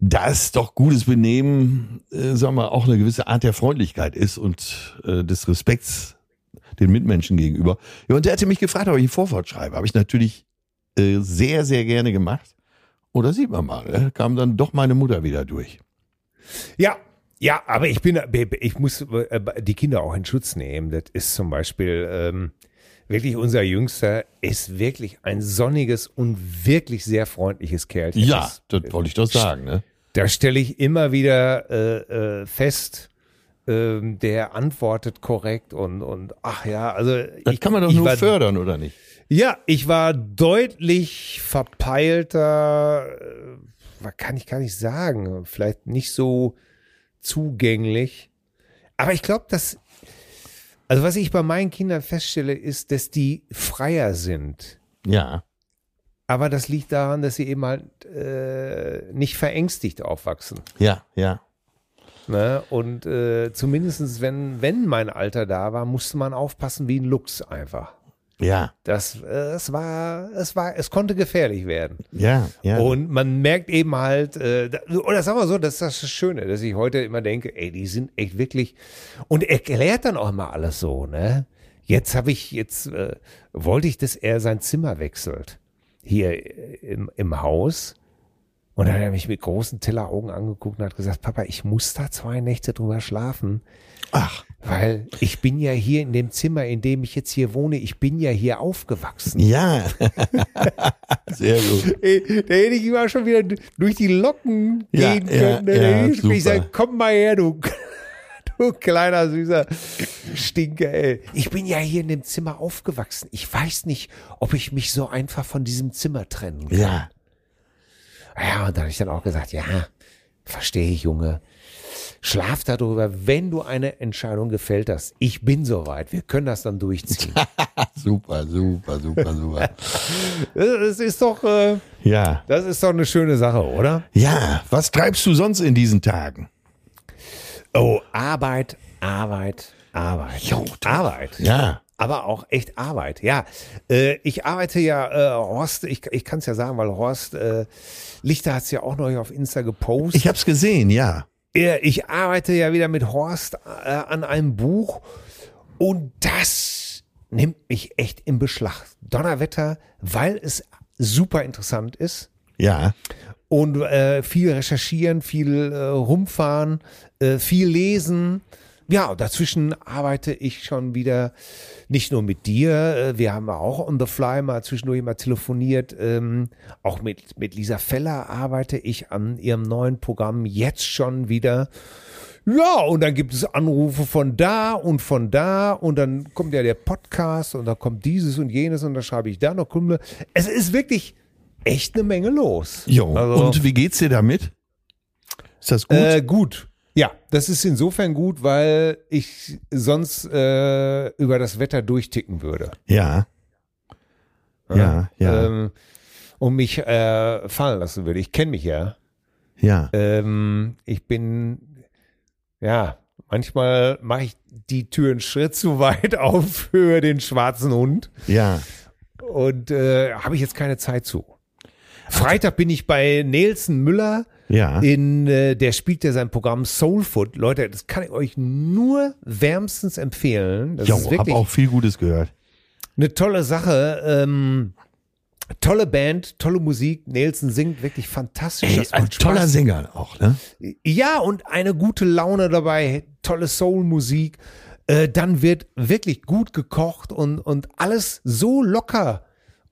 dass doch gutes Benehmen, äh, sagen wir, auch eine gewisse Art der Freundlichkeit ist und äh, des Respekts den Mitmenschen gegenüber. Ja, und der hatte mich gefragt, ob ich ein Vorwort schreibe. Habe ich natürlich äh, sehr, sehr gerne gemacht. Oder sieht man mal, äh, kam dann doch meine Mutter wieder durch. Ja, ja, aber ich bin, ich muss äh, die Kinder auch in Schutz nehmen. Das ist zum Beispiel ähm, wirklich unser Jüngster ist wirklich ein sonniges und wirklich sehr freundliches Kerlchen. Das- das wollte ich doch sagen, ne? Da stelle ich immer wieder äh, äh, fest, ähm, der antwortet korrekt und und ach ja, also Das ich kann man doch nur war, fördern, oder nicht? Ja, ich war deutlich verpeilter, äh, was kann ich gar nicht sagen, vielleicht nicht so zugänglich. Aber ich glaube, dass, also was ich bei meinen Kindern feststelle, ist, dass die freier sind. Ja. Aber das liegt daran, dass sie eben halt äh, nicht verängstigt aufwachsen. Ja, ja. Ne? Und äh, zumindest wenn, wenn mein Alter da war, musste man aufpassen wie ein Luchs einfach. Ja, Das, äh, es war, es war, es konnte gefährlich werden. ja, ja. Und man merkt eben halt, äh, oder sagen wir so, das ist das Schöne, dass ich heute immer denke, ey, die sind echt wirklich, und er erklärt dann auch immer alles so, ne? Jetzt habe ich, jetzt äh, wollte ich, dass er sein Zimmer wechselt. Hier im, im Haus. Und dann hat er mich mit großen Telleraugen angeguckt und hat gesagt, Papa, ich muss da zwei Nächte drüber schlafen. Ach, Weil ich bin ja hier in dem Zimmer, in dem ich jetzt hier wohne, ich bin ja hier aufgewachsen. ja. *laughs* Sehr gut. Ey, da hätte ich immer schon wieder durch die Locken Ja, gehen ja, können. Da ja, hätte ich gesagt, komm mal her, du, *laughs* du kleiner süßer Stinker, ey. Ich bin ja hier in dem Zimmer aufgewachsen. Ich weiß nicht, ob ich mich so einfach von diesem Zimmer trennen kann. Ja. Ja, und da habe ich dann auch gesagt, ja, verstehe ich, Junge. Schlaf darüber, wenn du eine Entscheidung gefällt hast. Ich bin soweit. Wir können das dann durchziehen. *laughs* super, super, super, super. *laughs* das ist doch, äh, ja. Das ist doch eine schöne Sache, oder? Ja. Was treibst du sonst in diesen Tagen? Oh, Arbeit, Arbeit, Arbeit. Jo, Arbeit. Ja. Aber auch echt Arbeit, ja. Äh, ich arbeite ja, äh, Horst, ich, ich kann es ja sagen, weil Horst äh, Lichter hat es ja auch noch auf Insta gepostet. Ich habe es gesehen, ja. Ich arbeite ja wieder mit Horst äh, an einem Buch und das nimmt mich echt in Beschlag. Donnerwetter, weil es super interessant ist. Ja. Und äh, viel recherchieren, viel äh, rumfahren, äh, viel lesen. Ja, dazwischen arbeite ich schon wieder nicht nur mit dir, äh, wir haben auch on the fly mal zwischendurch mal telefoniert. Ähm, auch mit, mit Lisa Feller arbeite ich an ihrem neuen Programm jetzt schon wieder. Ja, und dann gibt es Anrufe von da und von da und dann kommt ja der Podcast und da kommt dieses und jenes und da schreibe ich da noch Kunde. Es ist wirklich echt eine Menge los. Jo, also, und wie geht's dir damit? Ist das gut? Äh, gut. Ja, das ist insofern gut, weil ich sonst äh, über das Wetter durchticken würde. Ja. Ja, ja. Ähm, und mich äh, fallen lassen würde. Ich kenne mich ja. Ja. Ähm, ich bin, ja, manchmal mache ich die Tür einen Schritt zu weit *laughs* auf für den schwarzen Hund. Ja. Und äh, habe ich jetzt keine Zeit zu. Freitag bin ich bei Nelson Müller ja. In, äh, der spielt ja sein Programm Soul Food. Leute, das kann ich euch nur wärmstens empfehlen. Das jo, ist wirklich hab auch viel Gutes gehört. Eine tolle Sache. Ähm, tolle Band, tolle Musik. Nelson singt wirklich fantastisch. Ey, ein toller Sänger auch, ne? Ja, und eine gute Laune dabei. Tolle Soul-Musik. Äh, dann wird wirklich gut gekocht und, und alles so locker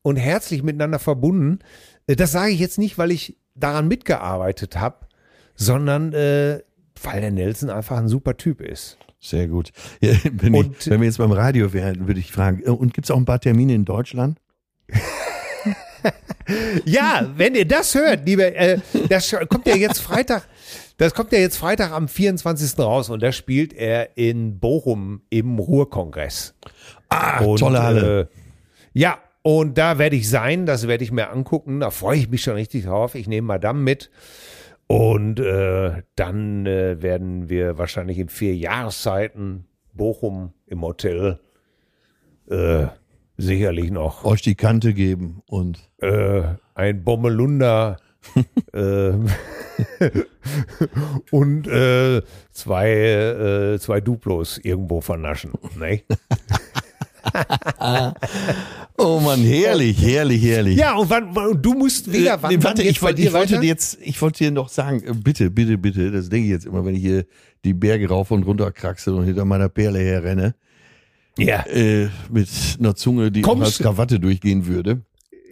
und herzlich miteinander verbunden. Äh, das sage ich jetzt nicht, weil ich daran mitgearbeitet habe, sondern äh, weil der Nelson einfach ein super Typ ist. Sehr gut. Ja, *laughs* wenn, ich, wenn, wir jetzt beim Radio wären, würde ich fragen, äh, und gibt es auch ein paar Termine in Deutschland? *laughs* ja, wenn ihr das hört, liebe, äh, das kommt ja jetzt Freitag, das kommt ja jetzt Freitag am 24. raus und da spielt er in Bochum im Ruhrkongress. Ah, und, tolle Halle. Äh, ja, und da werde ich sein, das werde ich mir angucken. Da freue ich mich schon richtig drauf. Ich nehme Madame mit. Und äh, dann äh, werden wir wahrscheinlich in vier Jahreszeiten Bochum im Hotel äh, sicherlich noch euch die Kante geben und äh, ein Bommelunder *laughs* äh, *laughs* und äh, zwei, äh, zwei Duplos irgendwo vernaschen. Ne? *laughs* oh Mann, herrlich, herrlich, herrlich. Ja, und wann, wann du musst wieder, wann, äh, warte, ich, wollte, ich wollte jetzt, ich wollte dir noch sagen, äh, bitte, bitte, bitte, das denke ich jetzt immer, wenn ich hier die Berge rauf und runter kraxe und hinter meiner Perle herrenne. Ja. Äh, mit einer Zunge, die Kommst als Krawatte durchgehen würde.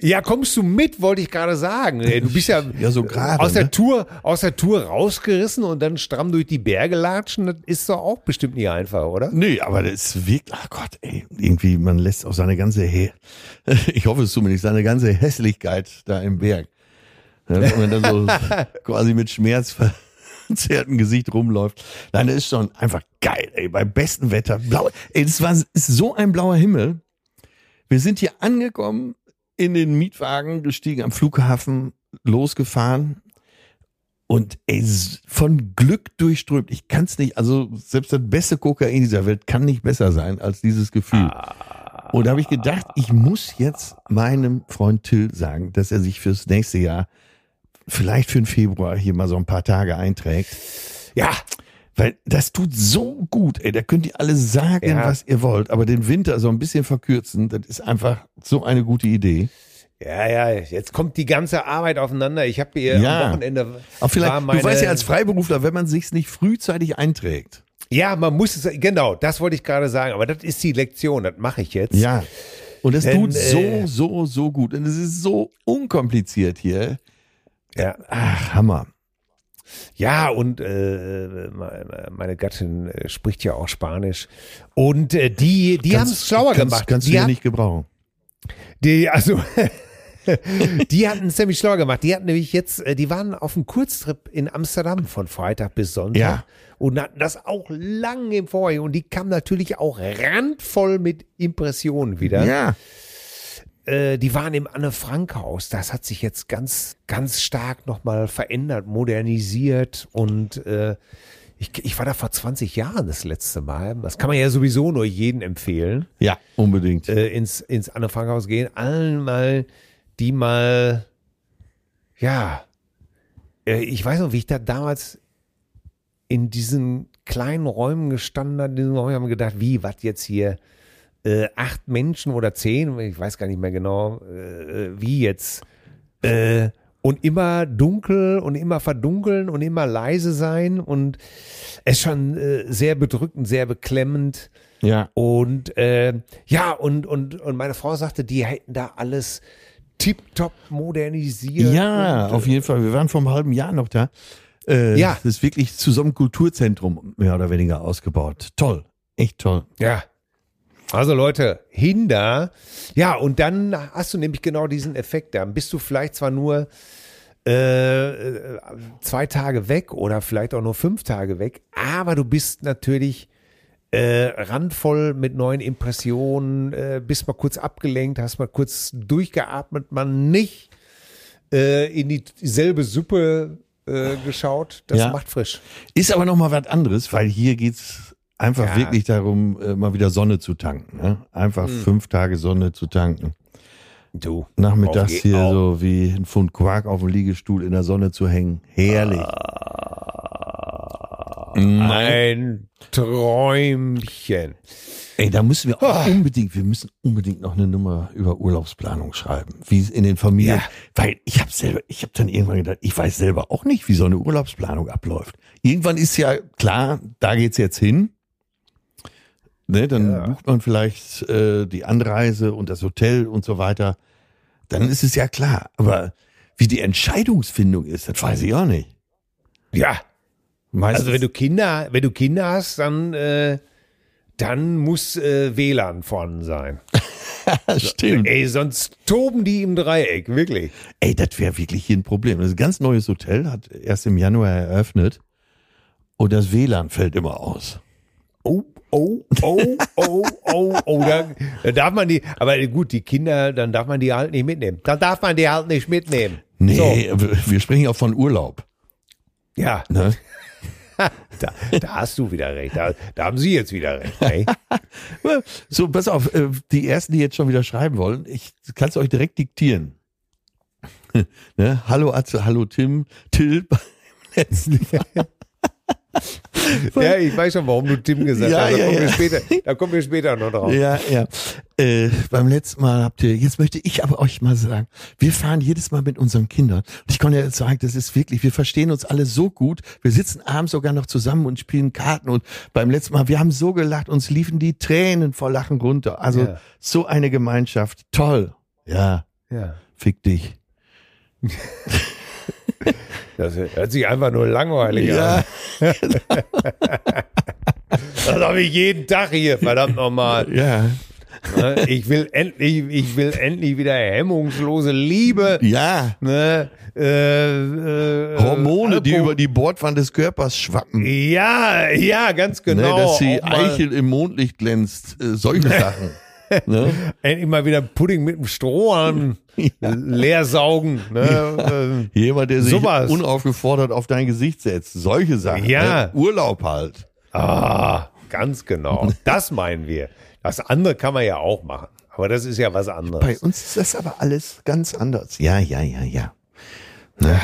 Ja, kommst du mit, wollte ich gerade sagen. Du bist ja, *laughs* ja so grade, aus der ne? Tour, aus der Tour rausgerissen und dann stramm durch die Berge latschen. Das ist doch auch bestimmt nicht einfach, oder? Nee, aber das wirklich, ach Gott, ey, irgendwie, man lässt auch seine ganze, *laughs* ich hoffe es zumindest, seine ganze Hässlichkeit da im Berg. Wenn man dann so *laughs* quasi mit Schmerz verzerrten Gesicht rumläuft. Nein, das ist schon einfach geil, ey, beim besten Wetter. Blau, ey, das war, ist so ein blauer Himmel. Wir sind hier angekommen, in den Mietwagen gestiegen, am Flughafen losgefahren und ey, von Glück durchströmt. Ich kann es nicht, also selbst das beste Kokain dieser Welt kann nicht besser sein als dieses Gefühl. Und da habe ich gedacht, ich muss jetzt meinem Freund Till sagen, dass er sich fürs nächste Jahr, vielleicht für den Februar, hier mal so ein paar Tage einträgt. Ja, weil das tut so gut, ey. Da könnt ihr alle sagen, ja. was ihr wollt, aber den Winter so ein bisschen verkürzen, das ist einfach so eine gute Idee. Ja, ja, jetzt kommt die ganze Arbeit aufeinander. Ich habe hier ja. am Wochenende. Aber vielleicht, meine, du weißt ja als Freiberufler, wenn man sich's nicht frühzeitig einträgt. Ja, man muss es, genau, das wollte ich gerade sagen, aber das ist die Lektion, das mache ich jetzt. Ja. Und es tut so, äh, so, so gut. Und es ist so unkompliziert hier. Ja. Ach, Hammer. Ja, und äh, meine Gattin äh, spricht ja auch Spanisch. Und äh, die, die haben es schlauer kannst, gemacht. Kannst die du ja nicht gebrauchen. Die, also, *laughs* die hatten es nämlich schlau gemacht. Die hatten nämlich jetzt, äh, die waren auf einem Kurztrip in Amsterdam von Freitag bis Sonntag. Ja. Und hatten das auch lange im Vorjahr. Und die kamen natürlich auch randvoll mit Impressionen wieder. Ja. Äh, die waren im Anne-Frank-Haus. Das hat sich jetzt ganz, ganz stark nochmal verändert, modernisiert und äh, ich, ich war da vor 20 Jahren das letzte Mal. Das kann man ja sowieso nur jedem empfehlen, Ja, unbedingt. äh, ins, ins Anne-Frank-Haus gehen. Allen mal, die mal, ja, äh, ich weiß noch, wie ich da damals in diesen kleinen Räumen gestanden habe, in diesen Räumen haben gedacht, wie, was jetzt hier? Äh, acht Menschen oder zehn, ich weiß gar nicht mehr genau, äh, wie jetzt. Äh, und immer dunkel und immer verdunkeln und immer leise sein und es schon äh, sehr bedrückend, sehr beklemmend. ja. Und äh, ja, und, und, und meine Frau sagte, die hätten da alles tiptop modernisiert. Ja, und, auf jeden Fall. Wir waren vor einem halben Jahr noch da. Äh, Ja. Das ist wirklich zu so einem Kulturzentrum mehr oder weniger ausgebaut. Toll. Echt toll. Ja. Also Leute, Hinder. Ja, und dann hast du nämlich genau diesen Effekt. Dann bist du vielleicht zwar nur äh, zwei Tage weg oder vielleicht auch nur fünf Tage weg, aber du bist natürlich äh, randvoll mit neuen Impressionen, äh, bist mal kurz abgelenkt, hast mal kurz durchgeatmet, man nicht äh, in dieselbe Suppe äh, geschaut. Das Ja. macht frisch. Ist aber noch mal was anderes, weil hier geht's einfach Ja. wirklich darum, äh, mal wieder Sonne zu tanken. Ne? Einfach Hm. fünf Tage Sonne zu tanken. Du. Nachmittags hier auf- so wie ein Pfund Quark auf dem Liegestuhl in der Sonne zu hängen. Herrlich. Ein Träumchen. Ey, da müssen wir auch unbedingt, wir müssen unbedingt noch eine Nummer über Urlaubsplanung schreiben, wie es in den Familien, Ja. weil ich habe selber, ich habe dann irgendwann gedacht, ich weiß selber auch nicht, wie so eine Urlaubsplanung abläuft. Irgendwann ist ja klar, da geht's jetzt hin. Ne, dann Ja. bucht man vielleicht äh, die Anreise und das Hotel und so weiter. Dann ist es ja klar. Aber wie die Entscheidungsfindung ist, das weiß ich auch nicht. Ja, Meistens, also wenn du Kinder, wenn du Kinder hast, dann, äh, dann muss äh, WLAN vorhanden sein. *laughs* stimmt. Ey, sonst toben die im Dreieck, wirklich. Ey, das wäre wirklich hier ein Problem. Das ist ein ganz neues Hotel, hat erst im Januar eröffnet. Und das WLAN fällt immer aus. Oh, oh, oh, oh, oh, oh, da, da darf man die, aber gut, die Kinder, dann darf man die halt nicht mitnehmen. Dann darf man die halt nicht mitnehmen. Nee, wir sprechen auch von Urlaub. So, ja, Ne? *laughs* da, da hast du wieder recht. Da, da haben sie jetzt wieder recht. Ey. *laughs* So, pass auf, äh, die ersten, die jetzt schon wieder schreiben wollen, ich kann es euch direkt diktieren. *laughs* ne? Hallo Atze, hallo Tim, Till beim letzten Mal. Ja, ich weiß schon, warum du Tim gesagt Ja, hast. Da, ja, kommen ja. Wir später, da kommen wir später noch drauf. Ja, ja. Äh, beim letzten Mal habt ihr, jetzt möchte ich aber euch mal sagen, wir fahren jedes Mal mit unseren Kindern. Und ich kann ja sagen, das ist wirklich, wir verstehen uns alle so gut. Wir sitzen abends sogar noch zusammen und spielen Karten. Und beim letzten Mal, wir haben so gelacht, uns liefen die Tränen vor Lachen runter. Also Ja. so eine Gemeinschaft. Toll. Ja, Ja. fick dich. *laughs* Das hört sich einfach nur langweilig Ja. an. *laughs* Das habe ich jeden Tag hier, verdammt nochmal. Ja. Ne? Ich will endlich, ich will endlich wieder hemmungslose Liebe. Ja. Ne? Äh, äh, Hormone, die Alkohol- über die Bordwand des Körpers schwappen. Ja, ja, ganz genau. ne, dass die Eichel im Mondlicht glänzt. Äh, solche *laughs* Sachen. Ne? *laughs* Endlich mal wieder Pudding mit dem Strohhalm leer saugen. Ne? Jemand, der sich Sowas. unaufgefordert auf dein Gesicht setzt. Solche Sachen. Ja. Ne? Urlaub halt. Ah, ganz genau. *laughs* Das meinen wir. Das andere kann man ja auch machen. Aber das ist ja was anderes. Bei uns ist das aber alles ganz anders. Ja, ja, ja, ja. Ja,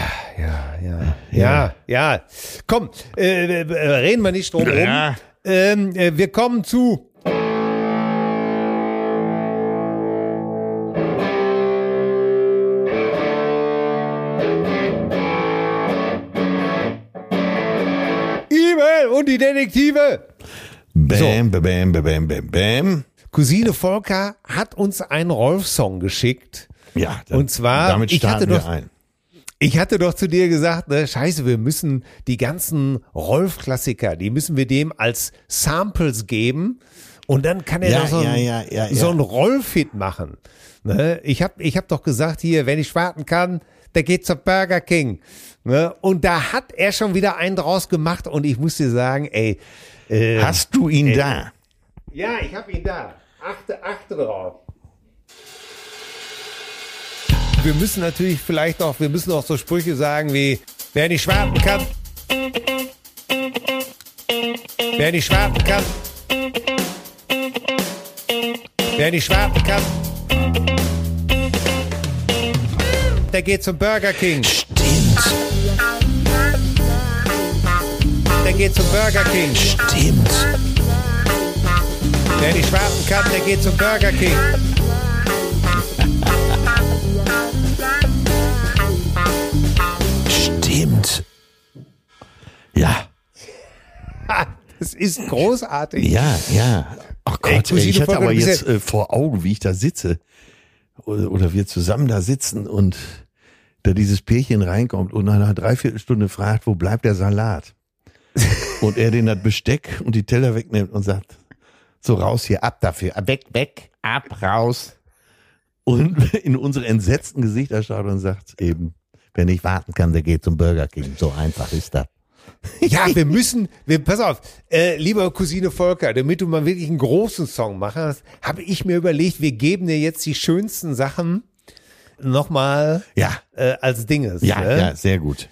ja, ja, ja. Komm, äh, äh, reden wir nicht drum rum. Ja. Ähm, äh, wir kommen zu. Und die Detektive. Bam, bam, bam, bam, bam, bam. Cousine Volker hat uns einen Rolf-Song geschickt. Ja, dann, Und zwar, damit ich hatte starten wir doch- ein. Ich hatte doch zu dir gesagt, ne, scheiße, wir müssen die ganzen Rolf-Klassiker, die müssen wir dem als Samples geben und dann kann er Ja, doch so, ja, ein, ja, ja, so einen Rolf-Hit machen. Ne? Ich habe ich hab doch gesagt hier, wenn ich warten kann, der geht zur Burger King. Ne? Und da hat er schon wieder einen draus gemacht und ich muss dir sagen, ey. Äh, Hast du ihn da? ja, ich habe ihn da. Achte, achte drauf. Wir müssen natürlich vielleicht auch, wir müssen auch so Sprüche sagen wie, wer nicht warten kann, wer nicht warten kann, wer nicht warten kann, der geht zum Burger King. Stimmt, Der geht zum Burger King. stimmt. Wer nicht warten kann, der geht zum Burger King. Stimmt. Ja, Das ist großartig. ja, ja. Ach Gott, ey, ich hatte aber jetzt äh, vor Augen, wie ich da sitze. Oder, oder wir zusammen da sitzen und da dieses Pärchen reinkommt und nach einer Dreiviertelstunde fragt, wo bleibt der Salat? *laughs* und er den das Besteck und die Teller wegnimmt und sagt, so raus hier, ab dafür, weg, weg, ab, raus. Und *laughs* in unsere entsetzten Gesichter schaut und sagt eben, wer nicht warten kann, der geht zum Burger King. So einfach ist das. *laughs* Ja, wir müssen, wir, pass auf, äh, lieber Cousine Volker, damit du mal wirklich einen großen Song machst, habe ich mir überlegt, wir geben dir jetzt die schönsten Sachen nochmal Ja, äh, als Dinges. ja, ne? ja, sehr gut.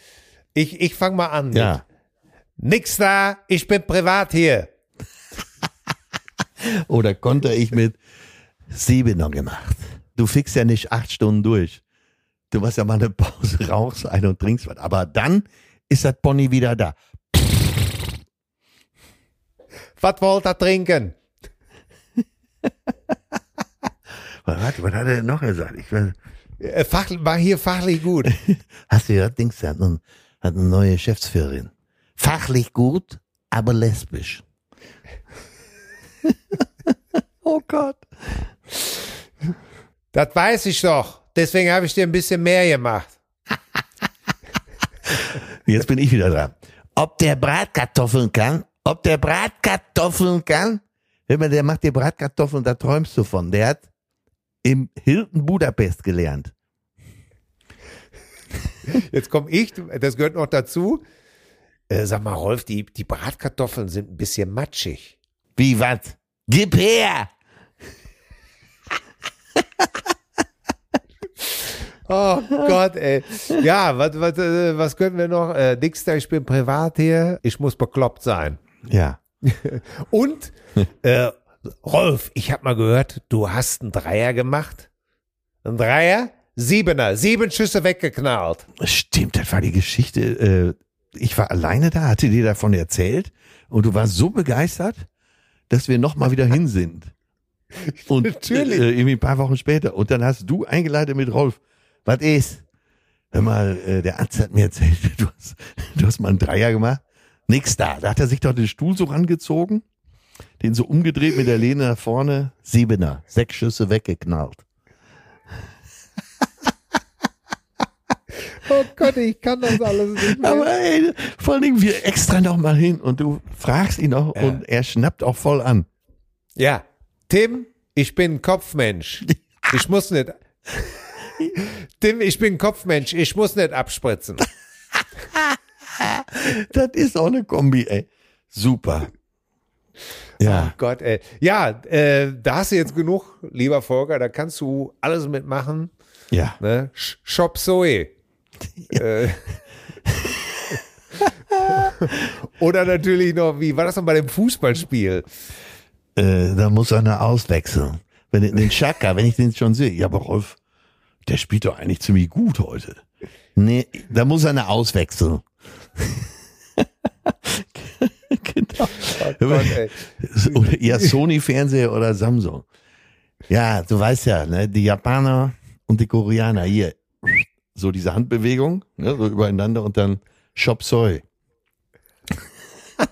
Ich, ich fange mal an. Ja. Mit, Nix da, ich bin privat hier. *laughs* Oder konnte ich mit Siebener gemacht. Du fixst ja nicht acht Stunden durch. Du machst ja mal eine Pause, *laughs* rauchst ein und trinkst was. Aber dann ist das Pony wieder da. Was wollt ihr trinken? *laughs* Warte, was hat er noch gesagt? Ich weiß, Fach, war hier fachlich gut. *laughs* hast du gehört, Dings hat, eine- hat eine neue Geschäftsführerin. Fachlich gut, aber lesbisch. *laughs* oh Gott. Das weiß ich doch. Deswegen habe ich dir ein bisschen mehr gemacht. *laughs* Jetzt bin ich wieder dran. Ob der Bratkartoffeln kann, ob der Bratkartoffeln kann, hör mal, der macht dir Bratkartoffeln, da träumst du von. Der hat im Hilton Budapest gelernt. Jetzt komme ich, das gehört noch dazu. Äh, sag mal, Rolf, die, die Bratkartoffeln sind ein bisschen matschig. Wie was? Gib her! Oh Gott, ey. Ja, was, was, äh, was können wir noch? Äh, Dixter, ich bin privat hier. Ich muss bekloppt sein. Ja. *laughs* Und, äh, Rolf, ich habe mal gehört, du hast einen Dreier gemacht. Ein Dreier? Siebener. Sieben Schüsse weggeknallt. Stimmt, das war die Geschichte. Äh, ich war alleine da, hatte dir davon erzählt und du warst so begeistert, dass wir nochmal wieder hin sind. *laughs* Und Natürlich. Äh, irgendwie ein paar Wochen später. Und dann hast du eingeleitet mit Rolf. Was ist? Hör mal, äh, der Arzt hat mir erzählt, *laughs* du hast, du hast mal einen Dreier gemacht. Nix da. Da hat er sich doch den Stuhl so rangezogen, den so umgedreht mit der Lehne nach vorne. Siebener. Sechs Schüsse weggeknallt. Oh Gott, ich kann das alles nicht Aber ey, vor allen Dingen wir extra noch mal hin und du fragst ihn noch und er schnappt auch voll an. Ja, Tim, ich bin Kopfmensch. *laughs* Ich muss nicht. Tim, ich bin Kopfmensch. Ich muss nicht abspritzen. Das ist auch eine Kombi, ey. Super. Ja, Oh Gott, ey. Ja, äh, da hast du jetzt genug, lieber Volker. Da kannst du alles mitmachen. ja. Ne? Sh- Shop Zoe. *laughs* Äh, Oder natürlich noch, wie war das noch bei dem Fußballspiel? Äh, da muss einer auswechseln. Wenn ich- den Schaka, wenn ich den schon sehe. Ja, aber Rolf, der spielt doch eigentlich ziemlich gut heute. Nee, da muss einer auswechseln. *laughs* Oh Gott. *laughs* Oder eher Sony-Fernseher oder Samsung. Ja, du weißt ja, ne, die Japaner und die Koreaner hier. So diese Handbewegung, ne, so übereinander und dann Shop Soy. *laughs*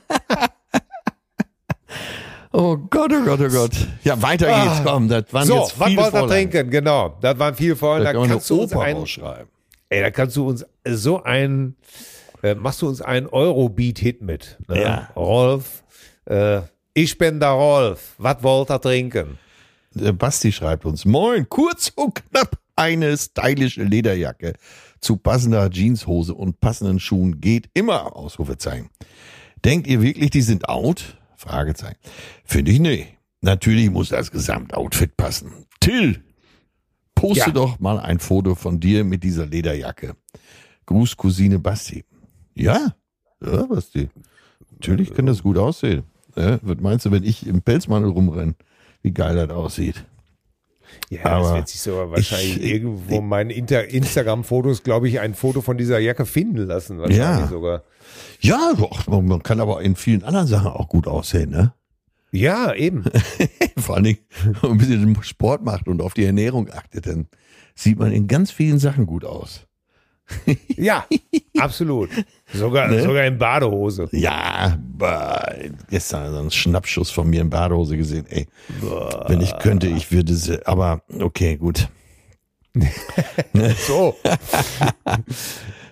oh Gott, oh Gott, oh Gott. Ja, weiter geht's, komm, das waren So, jetzt was viele wollt ihr trinken? Genau, das waren viele Vorlagen. Da Da kannst du uns Oper ein, rausschreiben. ey, da kannst du uns so ein, äh, machst du uns einen Eurobeat-Hit mit. Ne? Ja. Rolf, äh, ich bin der Rolf. Was wollt ihr trinken? Der Basti schreibt uns, moin, kurz und knapp, eine stylische Lederjacke zu passender Jeanshose und passenden Schuhen geht immer, Ausrufezeichen. Denkt ihr wirklich, die sind out? Fragezeichen. Finde ich nee. Natürlich muss das Gesamtoutfit passen. Till, poste Ja. doch mal ein Foto von dir mit dieser Lederjacke. Gruß Cousine Basti. Ja, ja, Basti. Natürlich kann das gut aussehen. Ja, was meinst du, wenn ich im Pelzmantel rumrenne? Wie geil das aussieht. Ja, das Aber wird sich so wahrscheinlich ich- irgendwo in meinen Instagram-Fotos, glaube ich, ein Foto von dieser Jacke finden lassen. Wahrscheinlich Ja. sogar. Ja, doch, man kann aber in vielen anderen Sachen auch gut aussehen, ne? Ja, eben. *laughs* Vor allen Dingen, wenn man ein bisschen Sport macht und auf die Ernährung achtet, dann sieht man in ganz vielen Sachen gut aus. *laughs* Ja, absolut. Sogar, Ne? sogar in Badehose. Ja, gestern so einen Schnappschuss von mir in Badehose gesehen. Ey, wenn ich könnte, ich würde sie, aber okay, gut. *laughs* So.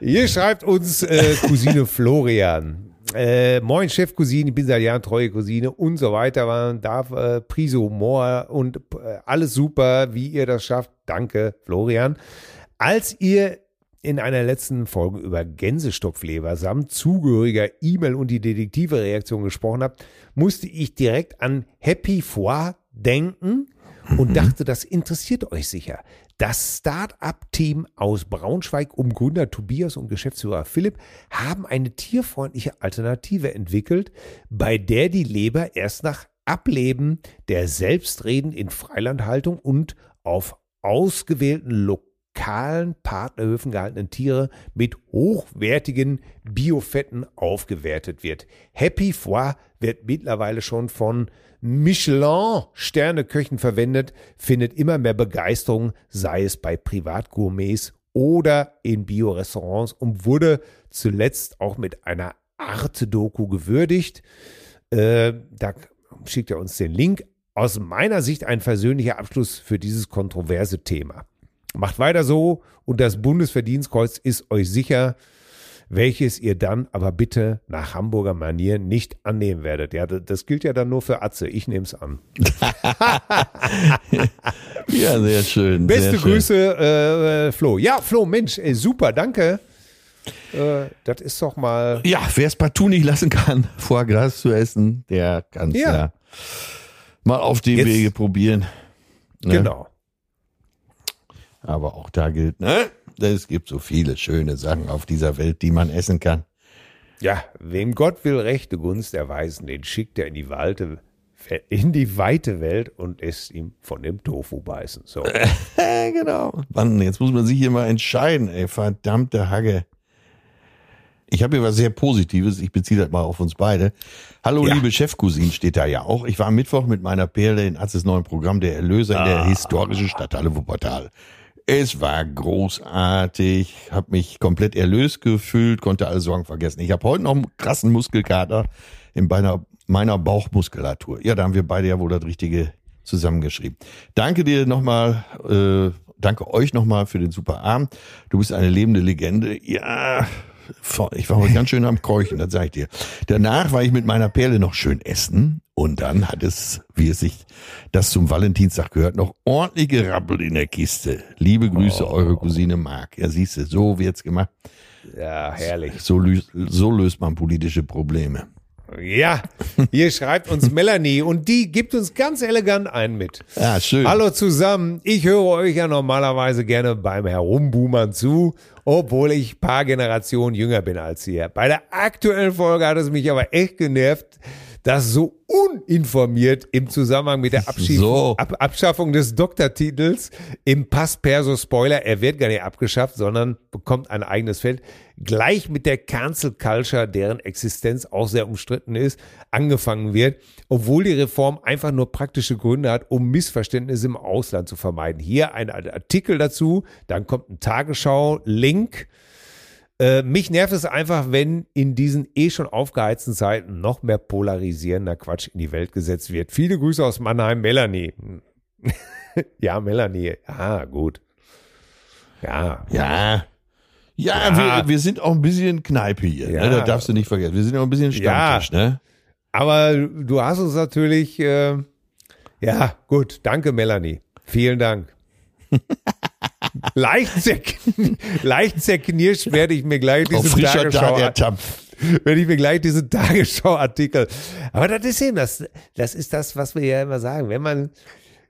Hier schreibt uns äh, Cousine Florian. Äh, moin Chef Cousine, ich bin seit Jahren treue Cousine und so weiter. Man darf äh, Prise Humor und äh, alles super, wie ihr das schafft. Danke, Florian. Als ihr in einer letzten Folge über Gänsestopfleber samt zugehöriger E-Mail und die Detektive-Reaktion gesprochen habt, musste ich direkt an Happy Foie denken und dachte, das interessiert euch sicher. Das Start-up-Team aus Braunschweig um Gründer Tobias und Geschäftsführer Philipp haben eine tierfreundliche Alternative entwickelt, bei der die Leber erst nach Ableben der selbstredend in Freilandhaltung und auf ausgewählten lokalen Partnerhöfen gehaltenen Tiere mit hochwertigen Biofetten aufgewertet wird. Happy Foie wird mittlerweile schon von Michelin-Sterneköchen verwendet, findet immer mehr Begeisterung, sei es bei Privatgourmets oder in Biorestaurants und wurde zuletzt auch mit einer Arte-Doku gewürdigt. Äh, da schickt er uns den Link. Aus meiner Sicht ein versöhnlicher Abschluss für dieses kontroverse Thema. Macht weiter so und das Bundesverdienstkreuz ist euch sicher, welches ihr dann aber bitte nach Hamburger Manier nicht annehmen werdet. Ja, das gilt ja dann nur für Atze. Ich nehme es an. *laughs* Ja, sehr schön. Beste sehr schön. Grüße, äh, Flo. Ja, Flo, Mensch, ey, super, danke. Äh, das ist doch mal. Ja, wer es partout nicht lassen kann, *laughs* Foie Gras zu essen, der kann es ja. Ja. mal auf dem Wege probieren. Ne? Genau. Aber auch da gilt, ne? Es gibt so viele schöne Sachen auf dieser Welt, die man essen kann. Ja, wem Gott will rechte Gunst erweisen, den schickt er in die Walte, in die weite Welt und lässt ihm von dem Tofu beißen. So. *laughs* Genau. Mann, jetzt muss man sich hier mal entscheiden, ey, verdammte Hagge. Ich habe hier was sehr Positives, ich beziehe das mal auf uns beide. Hallo, Ja. liebe Chefcousine, steht da ja auch. Ich war am Mittwoch mit meiner Perle in Atzes neuen Programm Der Erlöser in der historischen Stadthalle Wuppertal. Es war großartig, habe mich komplett erlöst gefühlt, konnte alle Sorgen vergessen. Ich habe heute noch einen krassen Muskelkater in meiner, meiner Bauchmuskulatur. Ja, da haben wir beide ja wohl das Richtige zusammengeschrieben. Danke dir nochmal, äh, danke euch nochmal für den super Abend. Du bist eine lebende Legende. Ja, ich war heute *laughs* ganz schön am Keuchen, das sag ich dir. Danach war ich mit meiner Perle noch schön essen und dann hat es, wie es sich das zum Valentinstag gehört, noch ordentlich gerappelt in der Kiste. Liebe Grüße, eure Cousine Marc. Ja, siehst du, so wird's gemacht. Ja, herrlich. So, so löst man politische Probleme. Ja, hier schreibt uns *laughs* Melanie und die gibt uns ganz elegant einen mit. Ja, schön. Hallo zusammen, ich höre euch ja normalerweise gerne beim Herumboomern zu, obwohl ich paar Generationen jünger bin als ihr. Bei der aktuellen Folge hat es mich aber echt genervt, dass so uninformiert im Zusammenhang mit der Abschied So. Ab Abschaffung des Doktortitels im Pass Perso Spoiler, er wird gar nicht abgeschafft, sondern bekommt ein eigenes Feld, gleich mit der Cancel Culture, deren Existenz auch sehr umstritten ist, angefangen wird, obwohl die Reform einfach nur praktische Gründe hat, um Missverständnisse im Ausland zu vermeiden. Hier ein Artikel dazu, dann kommt ein Tagesschau-Link. Äh, mich nervt es einfach, wenn in diesen eh schon aufgeheizten Zeiten noch mehr polarisierender Quatsch in die Welt gesetzt wird. Viele Grüße aus Mannheim, Melanie. *laughs* ja, Melanie. Ja, gut. Ja. Ja. Ja, Ja. Wir, wir sind auch ein bisschen Kneipe hier. Ja. Ne? Das darfst du nicht vergessen. Wir sind auch ein bisschen Stammtisch, ne? Aber du hast uns natürlich, äh, Ja, gut. Danke, Melanie. Vielen Dank. *laughs* leicht, zerk leicht zerknirscht werde ich mir gleich Auf diesen frischer Tagesschau, werde ich mir gleich diesen Tagesschau-Artikel. Aber das ist eben das, das ist das, was wir ja immer sagen. Wenn man,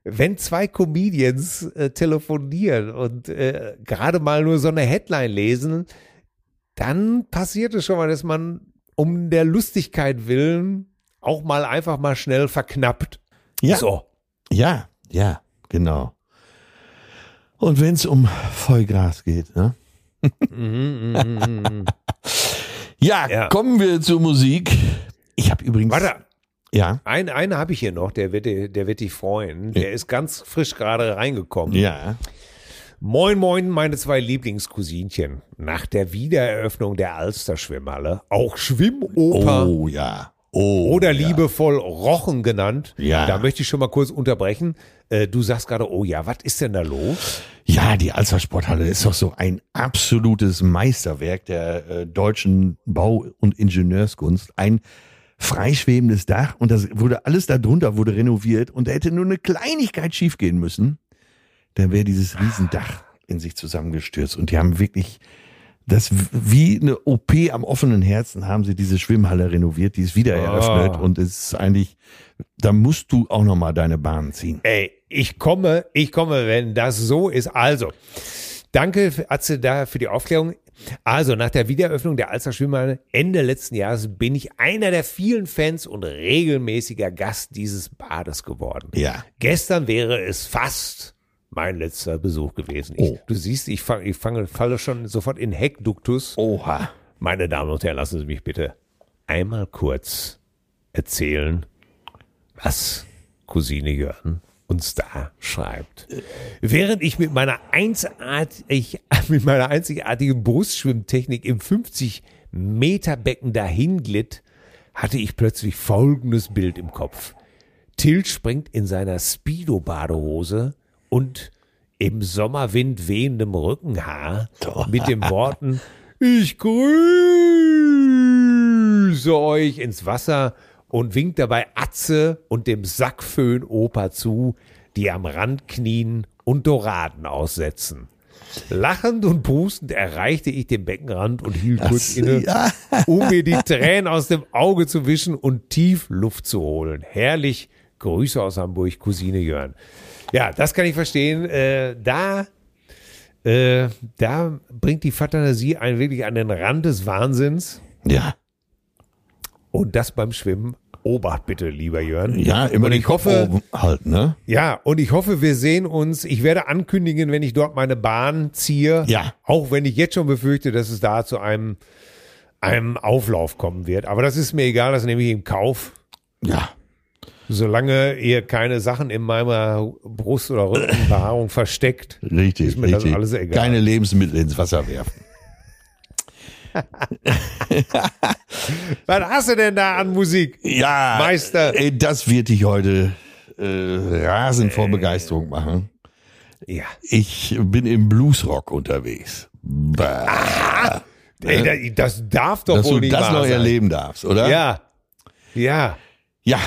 wenn zwei Comedians äh, telefonieren und äh, gerade mal nur so eine Headline lesen, dann passiert es schon mal, dass man um der Lustigkeit willen auch mal einfach mal schnell verknappt. Ja. So. Ja, ja, genau. Und wenn es um Vollgras geht, ne? ja, Ja. kommen wir zur Musik. Ich habe übrigens. Warte, Ja, ein, einen habe ich hier noch, der wird, der wird dich freuen. Der ist ganz frisch gerade reingekommen. ja. Moin, moin, meine zwei Lieblingscousinchen. Nach der Wiedereröffnung der Alster-Schwimmhalle, auch Schwimmoper Oh ja. Oh. oder ja. liebevoll Rochen genannt. Ja. Da möchte ich schon mal kurz unterbrechen. Äh, du sagst gerade, oh ja, was ist denn da los? Ja, die Alster Sporthalle ist doch so ein absolutes Meisterwerk der äh, deutschen Bau- und Ingenieurskunst. Ein freischwebendes Dach und das wurde alles darunter wurde renoviert und da hätte nur eine Kleinigkeit schiefgehen müssen. Dann wäre dieses Riesendach in sich zusammengestürzt und die haben wirklich das wie eine OP am offenen Herzen haben sie diese Schwimmhalle renoviert, die ist wieder eröffnet Ah. und es ist eigentlich, da musst du auch noch mal deine Bahn ziehen. Ey, ich komme, ich komme, wenn das so ist. Also, danke, Atze, da für die Aufklärung. Also, nach der Wiedereröffnung der Alster Schwimmhalle Ende letzten Jahres bin ich einer der vielen Fans und regelmäßiger Gast dieses Bades geworden. Ja. Gestern wäre es fast mein letzter Besuch gewesen. Ich, Oh. Du siehst, ich, fang, ich fange, falle schon sofort in Heckduktus. Oha. Meine Damen und Herren, lassen Sie mich bitte einmal kurz erzählen, was Cousine Jörn uns da schreibt. Während ich mit meiner, einzigartig, *laughs* mit meiner einzigartigen Brustschwimmtechnik im 50 Meter Becken dahin glitt, hatte ich plötzlich folgendes Bild im Kopf. Till springt in seiner Speedo-Badehose und im Sommerwind wehendem Rückenhaar mit den Worten *laughs* Ich grüße euch ins Wasser und winkt dabei Atze und dem Sackföhn Opa zu, die am Rand knien und Doraden aussetzen. Lachend und pustend erreichte ich den Beckenrand und hielt kurz inne, ja. *laughs* um mir die Tränen aus dem Auge zu wischen und tief Luft zu holen. Herrlich. Grüße aus Hamburg, Cousine Jörn. Ja, das kann ich verstehen. Äh, da, äh, da bringt die Fantasie einen wirklich an den Rand des Wahnsinns. Ja. Und das beim Schwimmen. Obacht bitte, lieber Jörn. Ja, immer und ich hoffe, oben halten, ne? ja, und ich hoffe, wir sehen uns. Ich werde ankündigen, wenn ich dort meine Bahn ziehe. Ja. Auch wenn ich jetzt schon befürchte, dass es da zu einem, einem Auflauf kommen wird. Aber das ist mir egal, das nehme ich in Kauf. Ja. Solange ihr keine Sachen in meiner Brust- oder Rückenbehaarung *laughs* versteckt. Richtig, Ist mir das richtig. alles egal. Keine Lebensmittel ins Wasser werfen. *laughs* Was hast du denn da an Musik? Ja, Meister. Ey, das wird dich heute äh, rasend vor Begeisterung machen. Ja. Ich bin im Bluesrock unterwegs. Bah, Ey, da- das darf doch dass wohl du nicht das noch sein. erleben darfst, oder? Ja. Ja. Ja.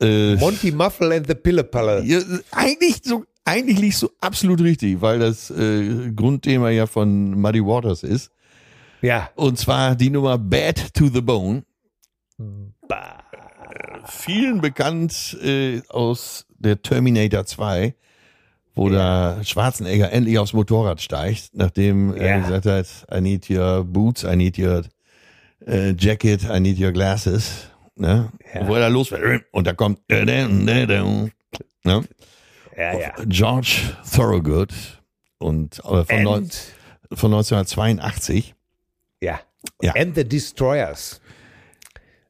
Äh, Monty Muffle and the Pillepalle. ja, eigentlich so, eigentlich liegst du absolut richtig, weil das äh, Grundthema ja von Muddy Waters ist. Ja. Und zwar die Nummer Bad to the Bone. Vielen bekannt äh, aus der Terminator 2, wo da Schwarzenegger endlich aufs Motorrad steigt, nachdem er Ja. gesagt hat, I need your boots, I need your äh, jacket, I need your glasses. Ne? Ja. Wo er da losfährt und da kommt ne? Ja, ja. George Thorogood und äh, von, neun, von 1982. ja. Ja. And the Destroyers.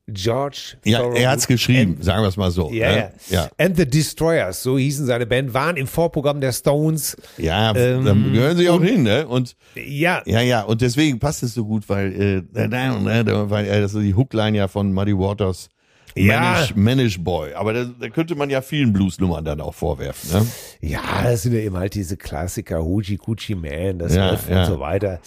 George Ja, er hat's geschrieben, And, sagen wir es mal so. ja, ne? ja. And the Destroyers, so hießen seine Band, waren im Vorprogramm der Stones. Ja, Ähm, da gehören sie auch und- hin, ne? Und Ja, ja, ja, und deswegen passt es so gut, weil äh, weil er das so die Hookline ja von Muddy Waters Ja. Manish, Manish Boy. Aber da, da könnte man ja vielen Bluesnummern dann auch vorwerfen. Ne? Ja, das sind ja eben halt diese Klassiker, Hoochie Coochie Man, das Ja, ja. und so weiter.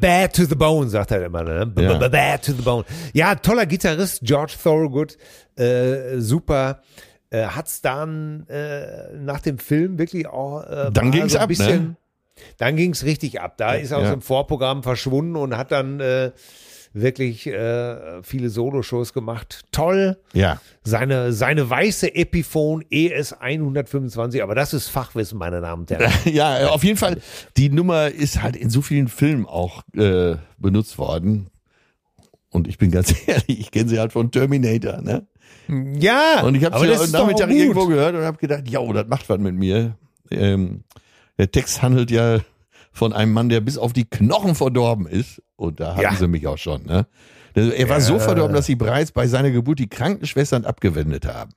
Bad to the bone, sagt er immer, ne? Ja. Bad to the bone. Ja, toller Gitarrist, George Thorogood, äh, super. Äh, hat's dann äh, nach dem Film wirklich auch äh, Dann ging's so ein ab, ne? bisschen, Dann ging's richtig ab. Da ist er aus Ja. dem Vorprogramm verschwunden und hat dann äh, wirklich äh, viele Soloshows gemacht. Toll Ja. seine, seine weiße Epiphone ES 125, aber das ist Fachwissen, meine Damen und Herren. *laughs* Ja, auf jeden Fall. Die Nummer ist halt in so vielen Filmen auch äh, benutzt worden. Und ich bin ganz *laughs* ehrlich, ich kenne sie halt von Terminator, ne? Ja, Und ich habe sie heute Nachmittag irgendwo gehört und habe gedacht, ja, das macht was mit mir. Ähm, der Text handelt ja von einem Mann, der bis auf die Knochen verdorben ist. Und da hatten Ja. sie mich auch schon. Ne? Er war so verdorben, dass sie bereits bei seiner Geburt die Krankenschwestern abgewendet haben.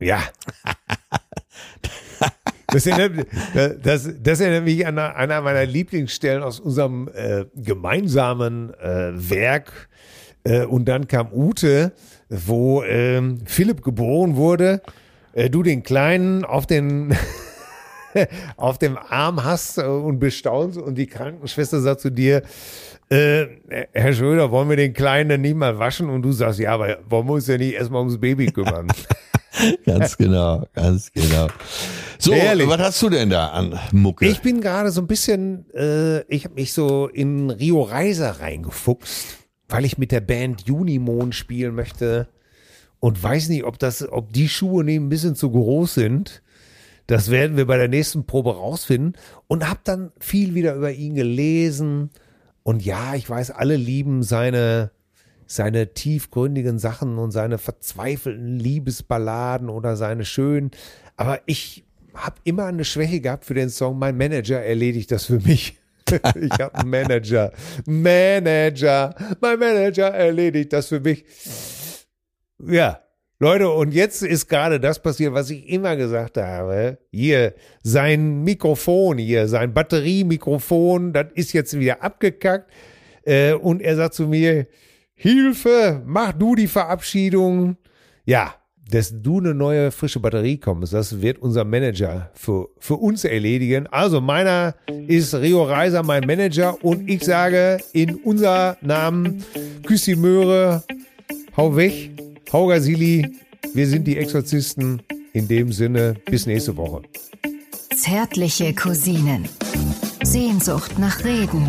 Ja. *laughs* Das erinnert, das, das erinnert mich an einer meiner Lieblingsstellen aus unserem äh, gemeinsamen äh, Werk. Äh, und dann kam Ute, wo ähm, Philipp geboren wurde. Äh, du den Kleinen auf den *laughs* *laughs* auf dem Arm hast äh, und bestaunst und die Krankenschwester sagt zu dir, äh, Herr Schröder, wollen wir den Kleinen denn nicht mal waschen? Und du sagst, ja, aber wollen wir uns ja nicht erstmal ums Baby kümmern? *laughs* Ganz genau, ganz genau. So, Ehrlich. was hast du denn da an Mucke? Ich bin gerade so ein bisschen, äh, ich habe mich so in Rio Reiser reingefuchst, weil ich mit der Band Unimond spielen möchte und weiß nicht, ob das, ob die Schuhe nicht ein bisschen zu groß sind. Das werden wir bei der nächsten Probe rausfinden und habe dann viel wieder über ihn gelesen und ja, ich weiß, alle lieben seine seine tiefgründigen Sachen und seine verzweifelten Liebesballaden oder seine schönen, aber ich habe immer eine Schwäche gehabt für den Song Mein Manager erledigt das für mich. *laughs* ich habe einen Manager. Manager. Mein Manager erledigt das für mich. Ja, Leute, und jetzt ist gerade das passiert, was ich immer gesagt habe. Hier, sein Mikrofon hier, sein Batteriemikrofon, das ist jetzt wieder abgekackt. Äh, und er sagt zu mir, Hilfe, mach du die Verabschiedung. Ja, dass du eine neue frische Batterie kommst, das wird unser Manager für, für uns erledigen. Also meiner ist Rio Reiser mein Manager und ich sage in unser Namen Küss die Möhre, hau weg, hau Gasili, wir sind die Exorzisten. In dem Sinne, bis nächste Woche. Zärtliche Cousinen. Sehnsucht nach Reden.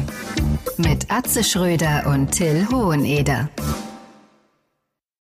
Mit Atze Schröder und Till Hoheneder.